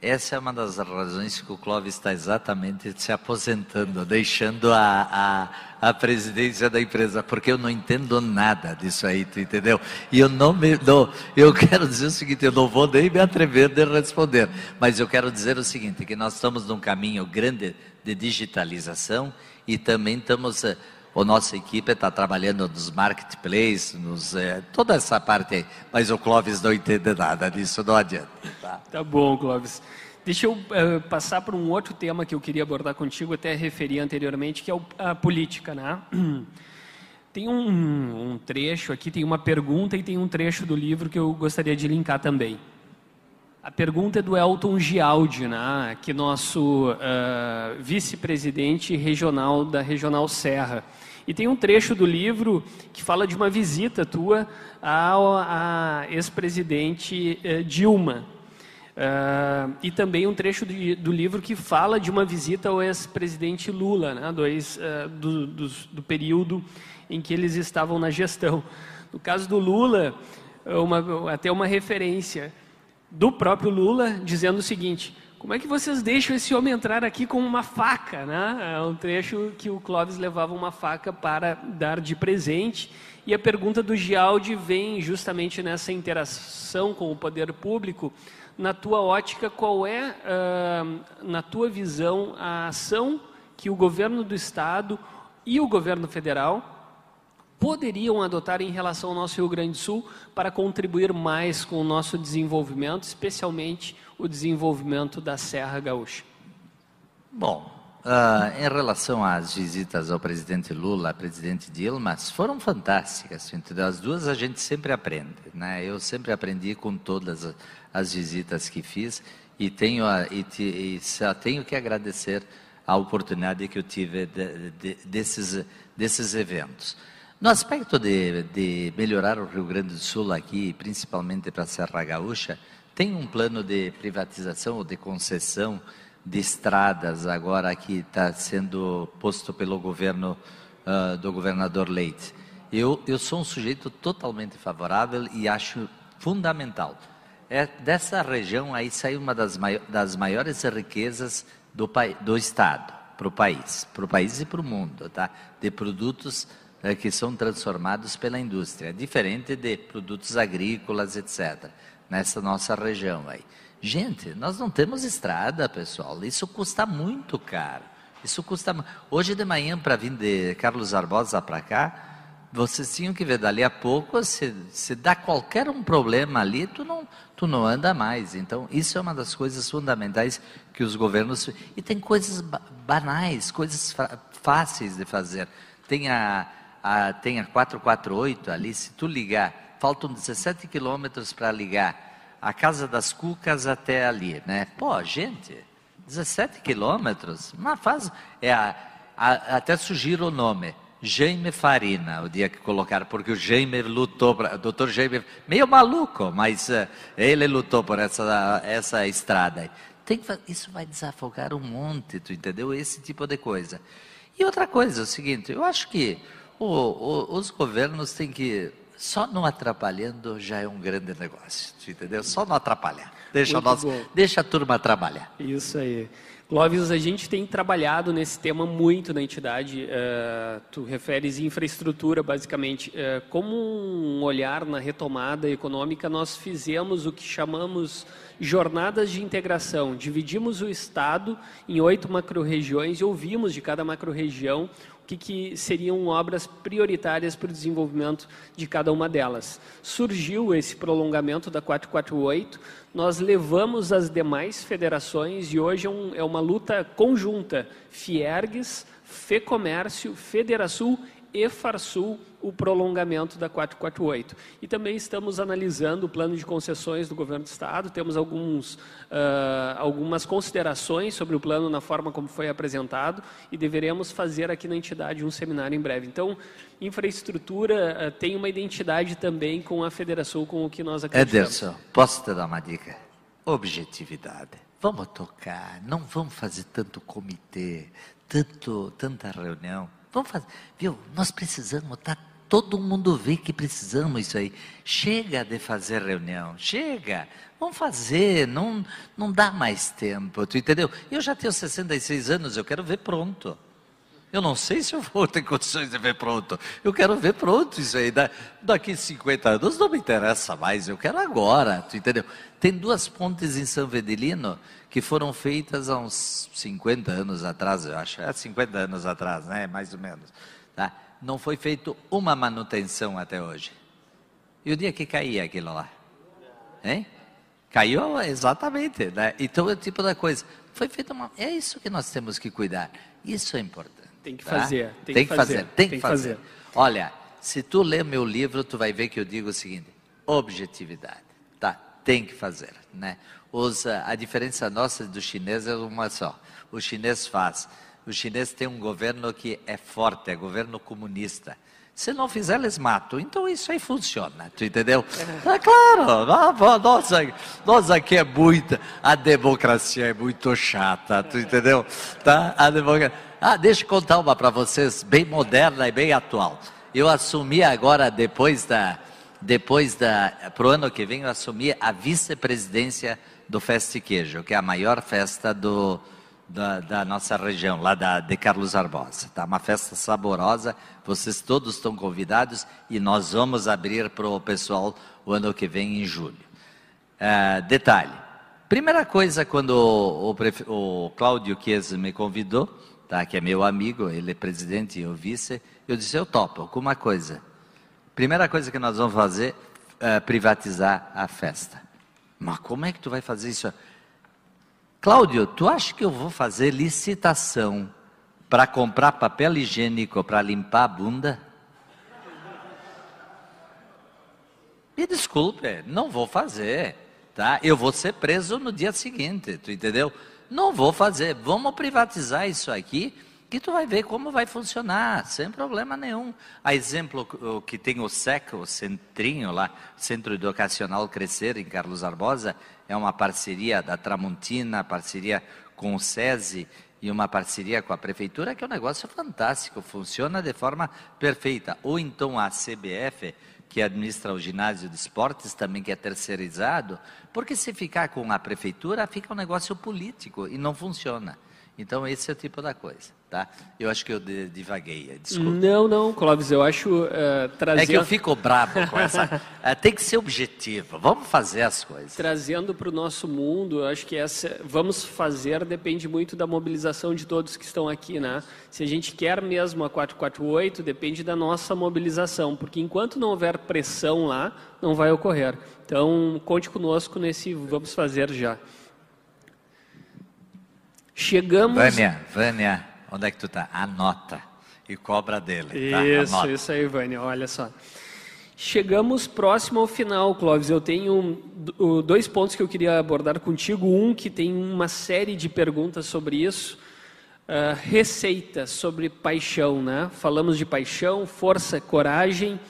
Essa é uma das razões que o Clóvis está exatamente se aposentando, deixando a, a, a, presidência da empresa, porque eu não entendo nada disso aí, tu entendeu? E eu não me. Não, eu quero dizer o seguinte: eu não vou nem me atrever de responder, mas eu quero dizer o seguinte: que nós estamos num caminho grande de digitalização e também estamos. A nossa equipe está trabalhando nos marketplaces, nos, é, toda essa parte aí, mas o Clóvis não entende nada disso, não adianta. Tá, tá bom, Clóvis. Deixa eu uh, passar para um outro tema que eu queria abordar contigo, até referi anteriormente, que é a política, né? (clears throat) Tem um, um, trecho aqui, tem uma pergunta e tem um trecho do livro que eu gostaria de linkar também. A pergunta é do Elton Gialdi, né? que nosso uh, vice-presidente regional da Regional Serra. E tem um trecho do livro que fala de uma visita tua ao ex-presidente eh, Dilma. Uh, e também um trecho do, do, livro que fala de uma visita ao ex-presidente Lula, né, dois, uh, do, do, do, período em que eles estavam na gestão. No caso do Lula, uma, até uma referência do próprio Lula dizendo o seguinte: como é que vocês deixam esse homem entrar aqui com uma faca? Né? É um trecho que o Clóvis levava uma faca para dar de presente. E a pergunta do Gialdi vem justamente nessa interação com o poder público. Na tua ótica, qual é, uh, na tua visão, a ação que o governo do Estado e o governo federal poderiam adotar em relação ao nosso Rio Grande do Sul para contribuir mais com o nosso desenvolvimento, especialmente o desenvolvimento da Serra Gaúcha? Bom, uh, em relação às visitas ao presidente Lula, ao presidente Dilma, foram fantásticas. Entre as duas a gente sempre aprende. Né? Eu sempre aprendi com todas as visitas que fiz e tenho, e, e só tenho que agradecer a oportunidade que eu tive de, de, desses, desses eventos. No aspecto de, de, melhorar o Rio Grande do Sul aqui, principalmente para a Serra Gaúcha, tem um plano de privatização ou de concessão de estradas agora que está sendo posto pelo governo uh, do governador Leite. Eu, eu sou um sujeito totalmente favorável e acho fundamental. É, dessa região aí sai uma das, mai das maiores riquezas do, do Estado, para o país, para o país e para o mundo, tá? de produtos é, que são transformados pela indústria, diferente de produtos agrícolas, etc., nessa nossa região aí. Gente, nós não temos estrada, pessoal, isso custa muito caro. Isso custa. Hoje de manhã, para vir de Carlos Barbosa para cá, vocês tinham que ver, dali a pouco, se, se dá qualquer um problema ali, tu não, tu não anda mais. Então, isso é uma das coisas fundamentais que os governos. E tem coisas banais, coisas fáceis de fazer. Tem a, a, tem a 448 ali, se tu ligar, faltam 17 quilômetros para ligar a Casa das Cucas até ali, né? Pô, gente, 17 quilômetros, uma fase, é a, a, até sugiro o nome, Jaime Farina, o dia que colocaram, porque o Jaime lutou, o doutor Jaime, meio maluco, mas uh, ele lutou por essa, essa estrada aí. Tem que, isso vai desafogar um monte, tu entendeu? Esse tipo de coisa. E outra coisa, é o seguinte, eu acho que o, o, os governos têm que. Só não atrapalhando já é um grande negócio, entendeu? Só não atrapalhar. Deixa, nós, deixa a turma trabalhar. Isso aí. Clóvis, a gente tem trabalhado nesse tema muito na entidade. Uh, tu referes infraestrutura, basicamente. Uh, como um olhar na retomada econômica, nós fizemos o que chamamos jornadas de integração. Dividimos o Estado em oito macro-regiões e ouvimos de cada macro-região que, que seriam obras prioritárias para o desenvolvimento de cada uma delas. Surgiu esse prolongamento da 448, nós levamos as demais federações e hoje é, um, é uma luta conjunta, Fiergues, FEComércio, Federação e Farsul o prolongamento da 448. E também estamos analisando o plano de concessões do governo do Estado, temos alguns, uh, algumas considerações sobre o plano na forma como foi apresentado e deveremos fazer aqui na entidade um seminário em breve. Então, infraestrutura uh, tem uma identidade também com a federação, com o que nós acreditamos. Ederson, posso te dar uma dica? Objetividade. Vamos tocar, não vamos fazer tanto comitê, tanto, tanta reunião. Vamos fazer, viu? Nós precisamos tá Todo mundo vê que precisamos isso aí. Chega de fazer reunião, chega. Vamos fazer, não, não dá mais tempo, tu entendeu? Eu já tenho 66 anos, eu quero ver pronto. Eu não sei se eu vou ter condições de ver pronto. Eu quero ver pronto isso aí. Daqui 50 anos não me interessa mais, eu quero agora, tu entendeu? Tem duas pontes em São Vedelino que foram feitas há uns 50 anos atrás, eu acho. É 50 anos atrás, né? Mais ou menos. Tá? não foi feito uma manutenção até hoje. E o dia que caía aquilo lá? Hein? Caiu exatamente, né? Então é o tipo da coisa. Foi feita uma. É isso que nós temos que cuidar. Isso é importante. Tem que tá? fazer. Tem, tem, que fazer. fazer. Tem, que fazer. fazer. Olha, se tu ler meu livro, tu vai ver que eu digo o seguinte: objetividade. Tá? Tem que fazer, né? Os, a diferença nossa do chinês é uma só. O chinês faz os chineses têm um governo que é forte, é governo comunista. Se não fizer, eles matam. Então isso aí funciona, tu entendeu? É claro, nós, nós aqui é muito, a democracia é muito chata, tu entendeu? Tá? A democracia. Ah, deixa eu contar uma para vocês, bem moderna e bem atual. Eu assumi agora, depois da, depois da, pro ano que vem, eu assumi a vice-presidência do Festa Queijo, que é a maior festa do, da, da, nossa região, lá da, de Carlos Barbosa. Tá uma festa saborosa, vocês todos estão convidados e nós vamos abrir para o pessoal o ano que vem, em julho. Uh, detalhe, primeira coisa, quando o, o, o Cláudio Chiesa me convidou, tá, que é meu amigo, ele é presidente e eu vice, eu disse, eu topo, alguma coisa. Primeira coisa que nós vamos fazer é privatizar a festa. Mas como é que tu vai fazer isso? Cláudio, tu acha que eu vou fazer licitação para comprar papel higiênico para limpar a bunda? Me desculpe, não vou fazer, tá? Eu vou ser preso no dia seguinte, tu entendeu? Não vou fazer. Vamos privatizar isso aqui que tu vai ver como vai funcionar, sem problema nenhum. A exemplo que tem o SEC, o Centrinho lá, Centro Educacional Crescer, em Carlos Arbosa, é uma parceria da Tramontina, parceria com o SESI e uma parceria com a Prefeitura, que é um negócio fantástico, funciona de forma perfeita. Ou então a CBF, que administra o ginásio de esportes, também que é terceirizado, porque se ficar com a Prefeitura, fica um negócio político e não funciona. Então, esse é o tipo da coisa, tá? Eu acho que eu divaguei, desculpa. Não, não, Clóvis, eu acho uh, trazer... É que eu fico bravo com essa... uh, (laughs) tem que ser objetivo, vamos fazer as coisas. Trazendo para o nosso mundo, eu acho que essa... Vamos fazer depende muito da mobilização de todos que estão aqui, né? Se a gente quer mesmo a 448, depende da nossa mobilização, porque enquanto não houver pressão lá, não vai ocorrer. Então, conte conosco nesse vamos fazer já. Chegamos. Vânia, Vânia, onde é que tu tá? Anota e cobra dele. Tá? Isso, Anota. isso aí, Vânia, olha só. Chegamos próximo ao final, Clóvis. Eu tenho dois pontos que eu queria abordar contigo. Um que tem uma série de perguntas sobre isso. Uh, receita sobre paixão, né? Falamos de paixão, força, coragem.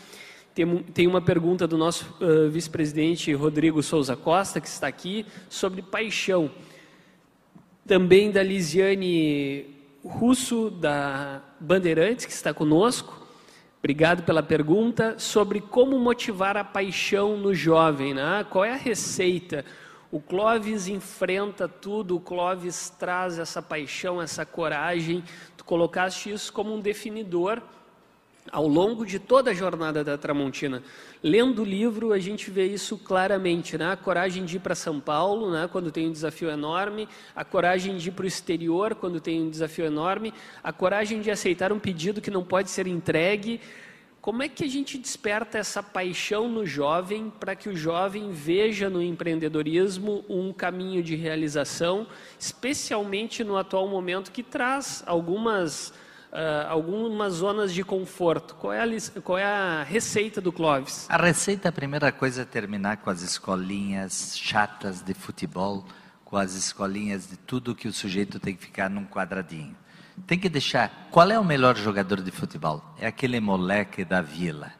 Tem, tem uma pergunta do nosso uh, vice-presidente Rodrigo Souza Costa, que está aqui, sobre paixão também da Lisiane Russo, da Bandeirantes, que está conosco. Obrigado pela pergunta sobre como motivar a paixão no jovem. Né? Qual é a receita? O Clóvis enfrenta tudo, o Clóvis traz essa paixão, essa coragem. Tu colocaste isso como um definidor ao longo de toda a jornada da Tramontina. Lendo o livro, a gente vê isso claramente, né? A coragem de ir para São Paulo, né? quando tem um desafio enorme, a coragem de ir para o exterior, quando tem um desafio enorme, a coragem de aceitar um pedido que não pode ser entregue. Como é que a gente desperta essa paixão no jovem para que o jovem veja no empreendedorismo um caminho de realização, especialmente no atual momento que traz algumas uh, algumas zonas de conforto. Qual é, a, qual é a receita do Clóvis? A receita, a primeira coisa é terminar com as escolinhas chatas de futebol, com as escolinhas de tudo que o sujeito tem que ficar num quadradinho. Tem que deixar. Qual é o melhor jogador de futebol? É aquele moleque da vila,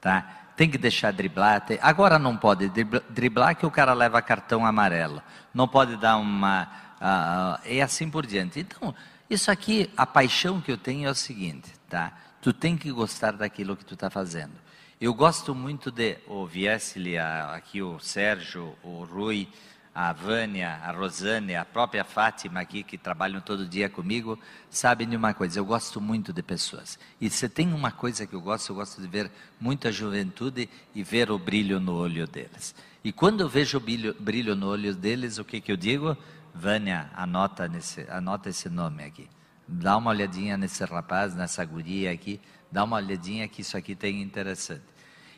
tá? Tem que deixar driblar. Tem... Agora não pode driblar que o cara leva cartão amarelo. Não pode dar uma. Uh, e assim por diante. Então, isso aqui, a paixão que eu tenho é o seguinte, tá? Tu tem que gostar daquilo que tu está fazendo. Eu gosto muito de o Viesli, aqui o Sérgio, o Rui, a Vânia, a Rosane, a própria Fátima aqui, que trabalham todo dia comigo, sabem de uma coisa, eu gosto muito de pessoas. E se tem uma coisa que eu gosto, eu gosto de ver muita juventude e ver o brilho no olho deles. E quando eu vejo o brilho, brilho no olho deles, o que, que eu digo? Vânia, anota, nesse, anota esse nome aqui. Dá uma olhadinha nesse rapaz, nessa guria aqui. Dá uma olhadinha que isso aqui tem interessante.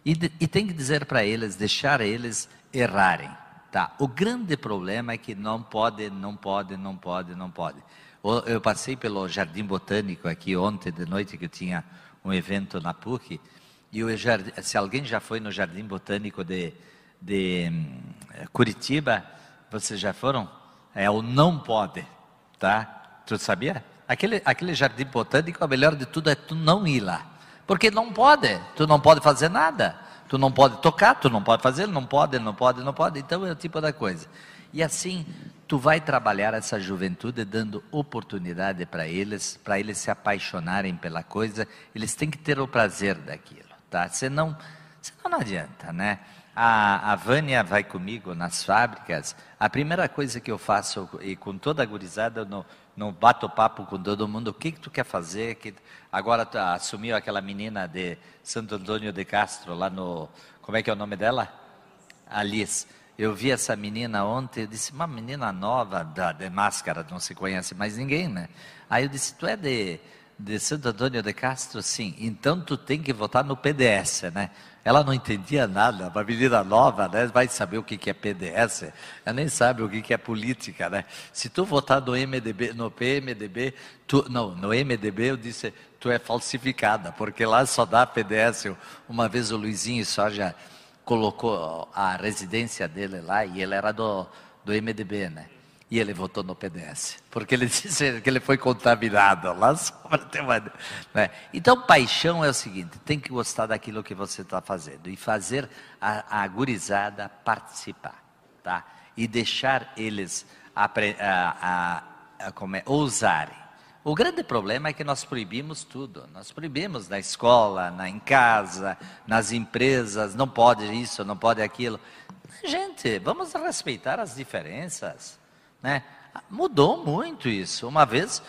E, e tem que dizer para eles, deixar eles errarem. Tá? O grande problema é que não pode, não pode, não pode, não pode. Eu passei pelo Jardim Botânico aqui ontem de noite, que eu tinha um evento na PUC. E o jardim, se alguém já foi no Jardim Botânico de, de hum, Curitiba, vocês já foram? É o não pode, tá? Tu sabia? Aquele, aquele jardim botânico, a melhor de tudo é tu não ir lá. Porque não pode, tu não pode fazer nada. Tu não pode tocar, tu não pode fazer, não pode, não pode, não pode. Então é o tipo da coisa. E assim, tu vai trabalhar essa juventude dando oportunidade para eles, para eles se apaixonarem pela coisa. Eles têm que ter o prazer daquilo, tá? Senão, senão não adianta, né? A, a Vânia vai comigo nas fábricas. A primeira coisa que eu faço, e com toda a gurizada, no, no bato papo com todo mundo, o que, que tu quer fazer? Que, agora assumiu aquela menina de Santo Antônio de Castro, lá no. Como é que é o nome dela? Alice. Eu vi essa menina ontem, eu disse, uma menina nova, da, de máscara, não se conhece mais ninguém, né? Aí eu disse, tu é de, de Santo Antônio de Castro? Sim. Então tu tem que votar no PDS, né? Ela não entendia nada, uma menina nova, né? Vai saber o que é PDS, ela nem sabe o que é política, né? Se tu votar no MDB, no PMDB, tu, não, no MDB eu disse, tu é falsificada, porque lá só dá PDS. Uma vez o Luizinho só já colocou a residência dele lá e ele era do, do MDB, né? E ele votou no PDS, porque ele (laughs) disse que ele foi contaminado lá uma. Né? Então, paixão é o seguinte: tem que gostar daquilo que você está fazendo e fazer a, a gurizada participar, tá? E deixar eles a, a, a, como é, ousarem. O grande problema é que nós proibimos tudo. Nós proibimos na escola, na, em casa, nas empresas, não pode isso, não pode aquilo. Gente, vamos respeitar as diferenças. Né? Mudou muito isso. Uma vez,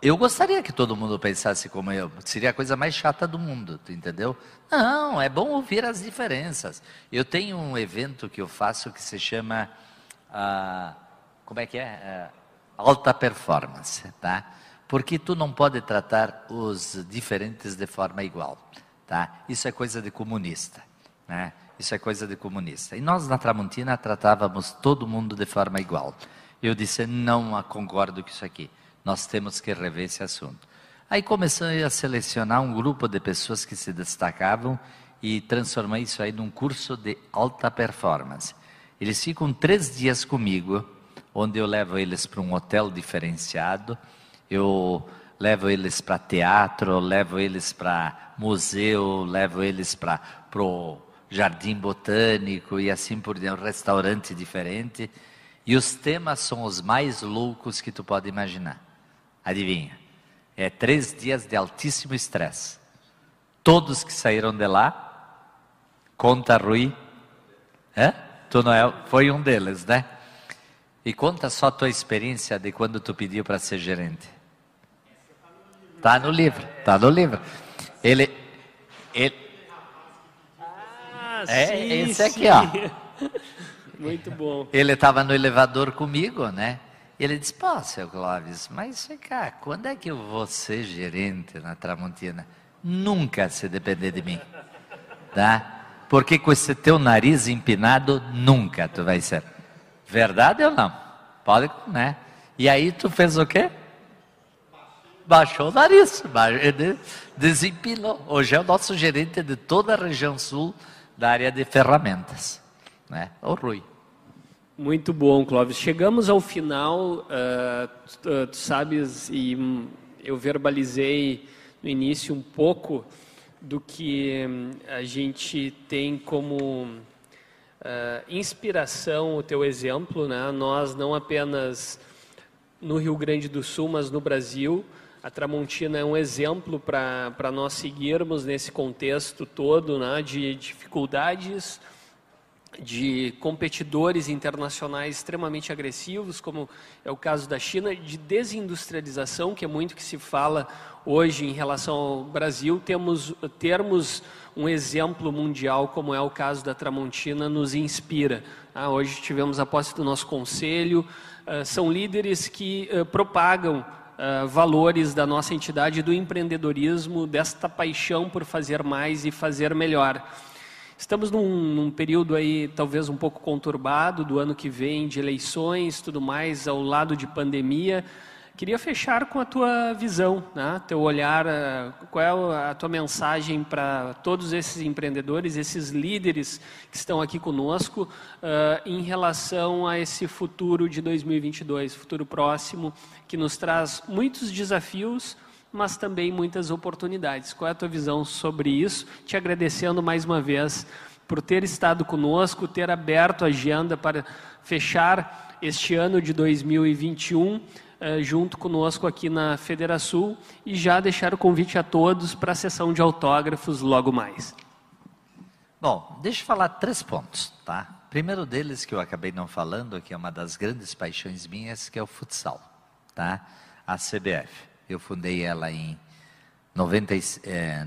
eu gostaria que todo mundo pensasse como eu. Seria a coisa mais chata do mundo, entendeu? Não, é bom ouvir as diferenças. Eu tenho um evento que eu faço que se chama, ah, como é que é? Ah, alta performance, tá? Porque tu não pode tratar os diferentes de forma igual, tá? Isso é coisa de comunista, né? Isso é coisa de comunista. E nós na Tramontina tratávamos todo mundo de forma igual. Eu disse, não concordo com isso aqui. Nós temos que rever esse assunto. Aí comecei a selecionar um grupo de pessoas que se destacavam e transformei isso aí num curso de alta performance. Eles ficam três dias comigo, onde eu levo eles para um hotel diferenciado, eu levo eles para teatro, levo eles para museu, levo eles para o jardim botânico e assim por diante, um restaurante diferente. E os temas são os mais loucos que tu pode imaginar. Adivinha? É três dias de altíssimo estresse. Todos que saíram de lá, conta Rui, é? Tu não é, foi um deles, né? E conta só a tua experiência de quando tu pediu para ser gerente. Tá no livro, tá no livro. Ele, ele ah, é sim, esse aqui, sim. ó. (laughs) Muito bom. Ele estava no elevador comigo, né? Ele disse, pô, seu Clóvis, mas vem cá, quando é que eu vou ser gerente na Tramontina? Nunca se depender de mim, tá? Porque com esse teu nariz empinado, nunca tu vai ser. Verdade ou não? Pode, né? E aí tu fez o quê? Baixou o nariz, desempinou. Hoje é o nosso gerente de toda a região sul da área de ferramentas, né? O Rui. Muito bom, Clóvis. Chegamos ao final, uh, tu, tu, sabes, e eu verbalizei no início um pouco do que hum, a gente tem como uh, inspiração o teu exemplo, né? Nós não apenas no Rio Grande do Sul, mas no Brasil, a Tramontina é um exemplo para nós seguirmos nesse contexto todo né, de dificuldades, de competidores internacionais extremamente agressivos, como é o caso da China, de desindustrialização, que é muito que se fala hoje em relação ao Brasil, temos termos um exemplo mundial, como é o caso da Tramontina, nos inspira. Ah, hoje tivemos a posse do nosso conselho, ah, são líderes que ah, propagam ah, valores da nossa entidade, do empreendedorismo, desta paixão por fazer mais e fazer melhor. Estamos num, num, período aí talvez um pouco conturbado do ano que vem de eleições, tudo mais, ao lado de pandemia. queria fechar com a tua visão, né? teu olhar, uh, qual é a tua mensagem para todos esses empreendedores, esses líderes que estão aqui conosco, uh, em relação a esse futuro de 2022, futuro próximo, que nos traz muitos desafios, mas também muitas oportunidades. Qual é a tua visão sobre isso? Te agradecendo mais uma vez por ter estado conosco, ter aberto a agenda para fechar este ano de 2021 eh, junto conosco aqui na Federação e já deixar o convite a todos para a sessão de autógrafos logo mais. Bom, deixa eu falar três pontos, tá? Primeiro deles que eu acabei não falando, que é uma das grandes paixões minhas, que é o futsal, tá? A CBF. Eu fundei ela em 90, é,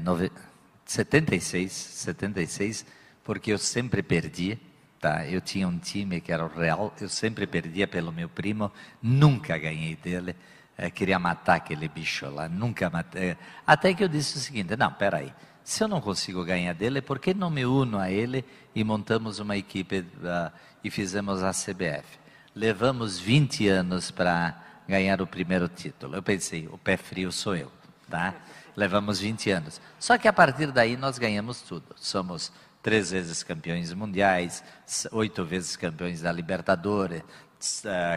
76, 76, porque eu sempre perdia. Tá? Eu tinha um time que era o Real, eu sempre perdia pelo meu primo, nunca ganhei dele. É, queria matar aquele bicho lá, nunca matei. Até que eu disse o seguinte: não, peraí, se eu não consigo ganhar dele, por que não me uno a ele e montamos uma equipe uh, e fizemos a CBF? Levamos 20 anos para ganhar o primeiro título. Eu pensei, o pé frio sou eu, tá? Levamos 20 anos. Só que a partir daí nós ganhamos tudo. Somos três vezes campeões mundiais, oito vezes campeões da Libertadores,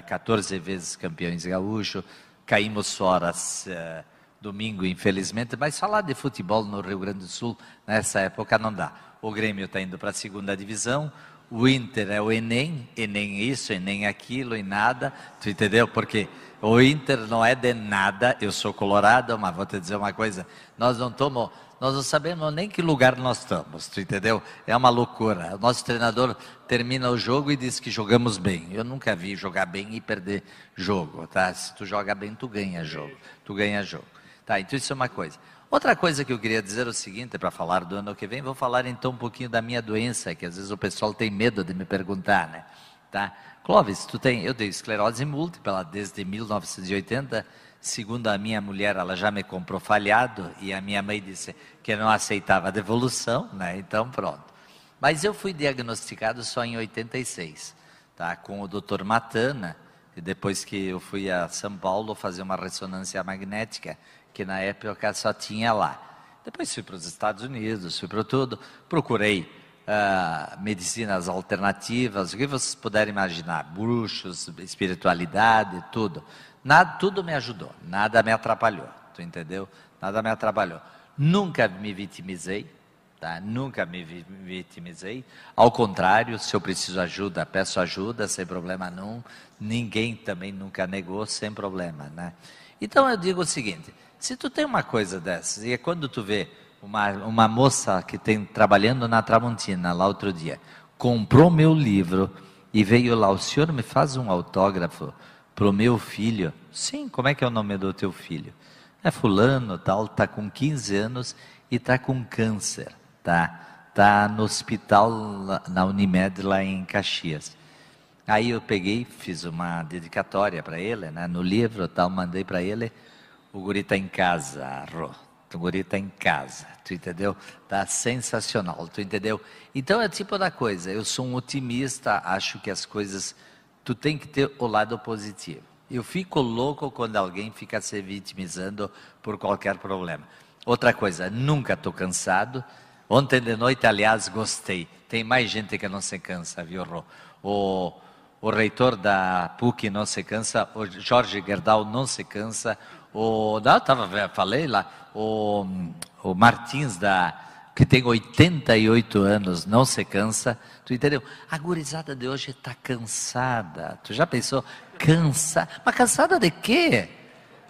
14 eh, vezes campeões gaúcho, caímos fora uh, domingo, infelizmente, mas falar de futebol no Rio Grande do Sul nessa época não dá. O Grêmio está indo para a segunda divisão, o Inter é o Enem, Enem isso, Enem aquilo e nada, tu entendeu? Porque o Inter não é de nada, eu sou colorado, mas vou te dizer uma coisa, nós não tomamos, nós não sabemos nem que lugar nós estamos, tu entendeu? É uma loucura. O nosso treinador termina o jogo e diz que jogamos bem. Eu nunca vi jogar bem e perder jogo, tá? Se tu joga bem, tu ganha jogo, tu ganha jogo. Tá, então isso é uma coisa. Outra coisa que eu queria dizer é o seguinte, para falar do ano que vem, vou falar então um pouquinho da minha doença, que às vezes o pessoal tem medo de me perguntar, né? Tá? Clóvis, tu tem, eu tenho esclerose múltipla desde 1980. Segundo a minha mulher, ela já me comprou falhado e a minha mãe disse que não aceitava a devolução, né? Então pronto. Mas eu fui diagnosticado só em 86, tá? Com o Dr. Matana, e depois que eu fui a São Paulo fazer uma ressonância magnética, que na época só tinha lá. Depois fui para os Estados Unidos, fui para tudo, procurei uh, medicinas alternativas, o que vocês puderem imaginar, bruxos, espiritualidade, tudo. Nada, tudo me ajudou, nada me atrapalhou, tu entendeu? Nada me atrapalhou. Nunca me vitimizei, tá? Nunca me vitimizei. Ao contrário, se eu preciso ajuda, peço ajuda, sem problema nenhum. Ninguém também nunca negou, sem problema, né? Então eu digo o seguinte: se tu tem uma coisa dessas e é quando tu vê uma, uma moça que tem trabalhando na Tramontina lá outro dia, comprou meu livro e veio lá, o senhor me faz um autógrafo pro meu filho? Sim, como é que é o nome do teu filho? É fulano, tal, tá com 15 anos e tá com câncer, tá? Tá no hospital na Unimed lá em Caxias. Aí eu peguei, fiz uma dedicatória para ele, né, no livro, tal, mandei para ele. O guri tá em casa, Rô. O guri está em casa, tu entendeu? Tá sensacional, tu entendeu? Então é tipo da coisa, eu sou um otimista, acho que as coisas, tu tem que ter o lado positivo. Eu fico louco quando alguém fica se vitimizando por qualquer problema. Outra coisa, nunca estou cansado. Ontem de noite, aliás, gostei. Tem mais gente que não se cansa, viu, Rô? O, o reitor da PUC não se cansa, o Jorge Gerdau não se cansa, o, não, tava, falei lá, o, o Martins, da, que tem 88 anos, não se cansa. Tu entendeu? A gurizada de hoje está cansada. Tu já pensou? Cansa. Mas cansada de quê?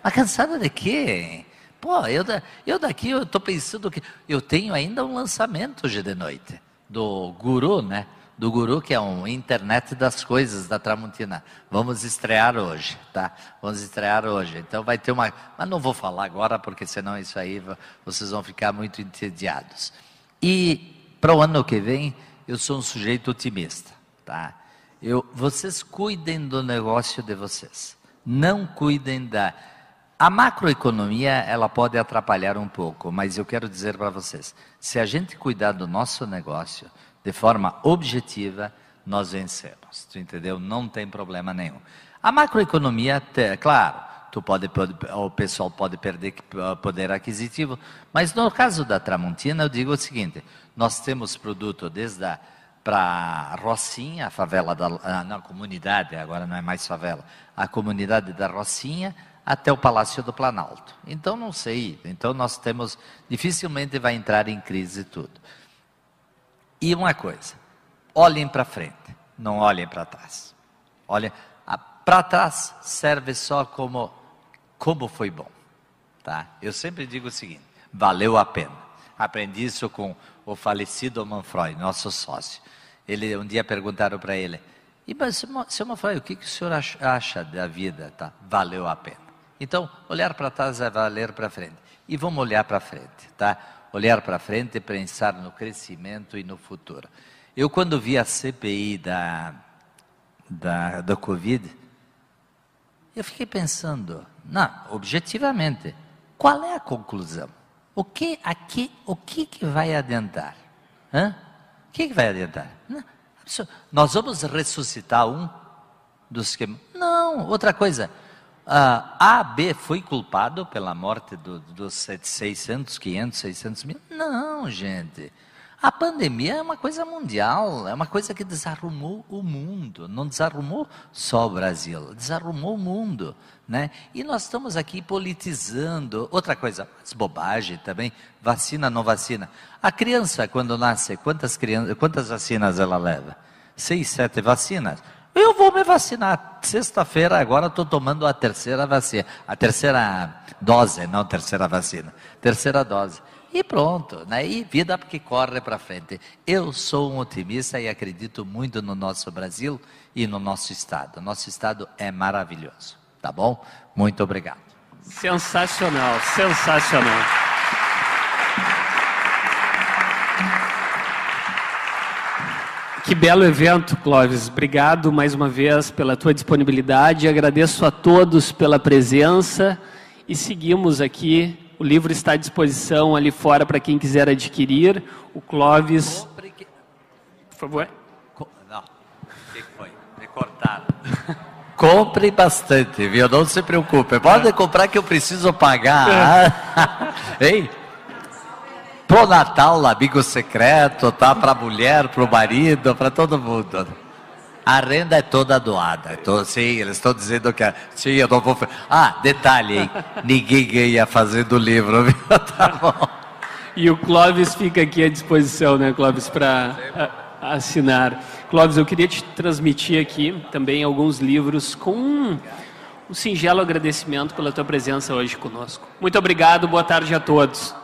Mas cansada de quê? Pô, eu, eu daqui eu estou pensando que eu tenho ainda um lançamento hoje de noite do Guru, né? Do Guru, que é um internet das coisas da Tramontina. Vamos estrear hoje, tá? Vamos estrear hoje. Então vai ter uma. Mas não vou falar agora, porque senão isso aí vocês vão ficar muito entediados. E para o ano que vem, eu sou um sujeito otimista, tá? Eu, vocês cuidem do negócio de vocês. Não cuidem da. A macroeconomia, ela pode atrapalhar um pouco, mas eu quero dizer para vocês: se a gente cuidar do nosso negócio, de forma objetiva, nós vencemos. Tu entendeu? Não tem problema nenhum. A macroeconomia, claro, tu pode, o pessoal pode perder poder aquisitivo. Mas no caso da Tramontina, eu digo o seguinte: nós temos produto desde a para Rocinha, a favela da na comunidade, agora não é mais favela, a comunidade da Rocinha até o Palácio do Planalto. Então não sei, então nós temos dificilmente vai entrar em crise tudo. E uma coisa, olhem para frente, não olhem para trás. Olhem para trás serve só como como foi bom, tá? Eu sempre digo o seguinte: valeu a pena. Aprendi isso com o falecido Manfroy, nosso sócio. Ele um dia perguntaram para ele: "E mas seu Manfroy, o que, que o senhor acha da vida? Tá? Valeu a pena." Então, olhar para trás é valer para frente. E vamos olhar para frente, tá? Olhar para frente e pensar no crescimento e no futuro. Eu quando vi a CPI da da, da Covid, eu fiquei pensando, não, objetivamente, qual é a conclusão? O que aqui, o que, que vai adiantar? Hã? O que, que vai adiantar? Não, nós vamos ressuscitar um dos que. Não, outra coisa. Uh, a B foi culpado pela morte do, dos 600, 500, 600 mil? Não, gente. A pandemia é uma coisa mundial, é uma coisa que desarrumou o mundo. Não desarrumou só o Brasil, desarrumou o mundo. Né? E nós estamos aqui politizando. Outra coisa, mas bobagem também, vacina, não vacina. A criança, quando nasce, quantas, crianças, quantas vacinas ela leva? Seis, sete vacinas. Eu vou me vacinar. Sexta-feira, agora estou tomando a terceira vacina. A terceira dose, não terceira vacina. Terceira dose. E pronto, né? E vida que corre para frente. Eu sou um otimista e acredito muito no nosso Brasil e no nosso estado. Nosso estado é maravilhoso, tá bom? Muito obrigado. Sensacional, sensacional. Que belo evento, Clóvis. Obrigado mais uma vez pela tua disponibilidade. Agradeço a todos pela presença e seguimos aqui o livro está à disposição ali fora para quem quiser adquirir. O Clóvis. Por favor. Não. O que foi? Me cortaram. (laughs) Compre bastante, viu? Não se preocupe. Pode comprar que eu preciso pagar. (laughs) Ei? Pro Natal, amigo secreto, tá? Para mulher, para o marido, para todo mundo. A renda é toda doada. Então, sim, eles estão dizendo que. Sim, eu não vou. Ah, detalhe, hein? Ninguém ganha fazendo livro, (laughs) viu? Tá bom. E o Clóvis fica aqui à disposição, né, Clóvis, para assinar. Clóvis, eu queria te transmitir aqui também alguns livros com um singelo agradecimento pela tua presença hoje conosco. Muito obrigado, boa tarde a todos.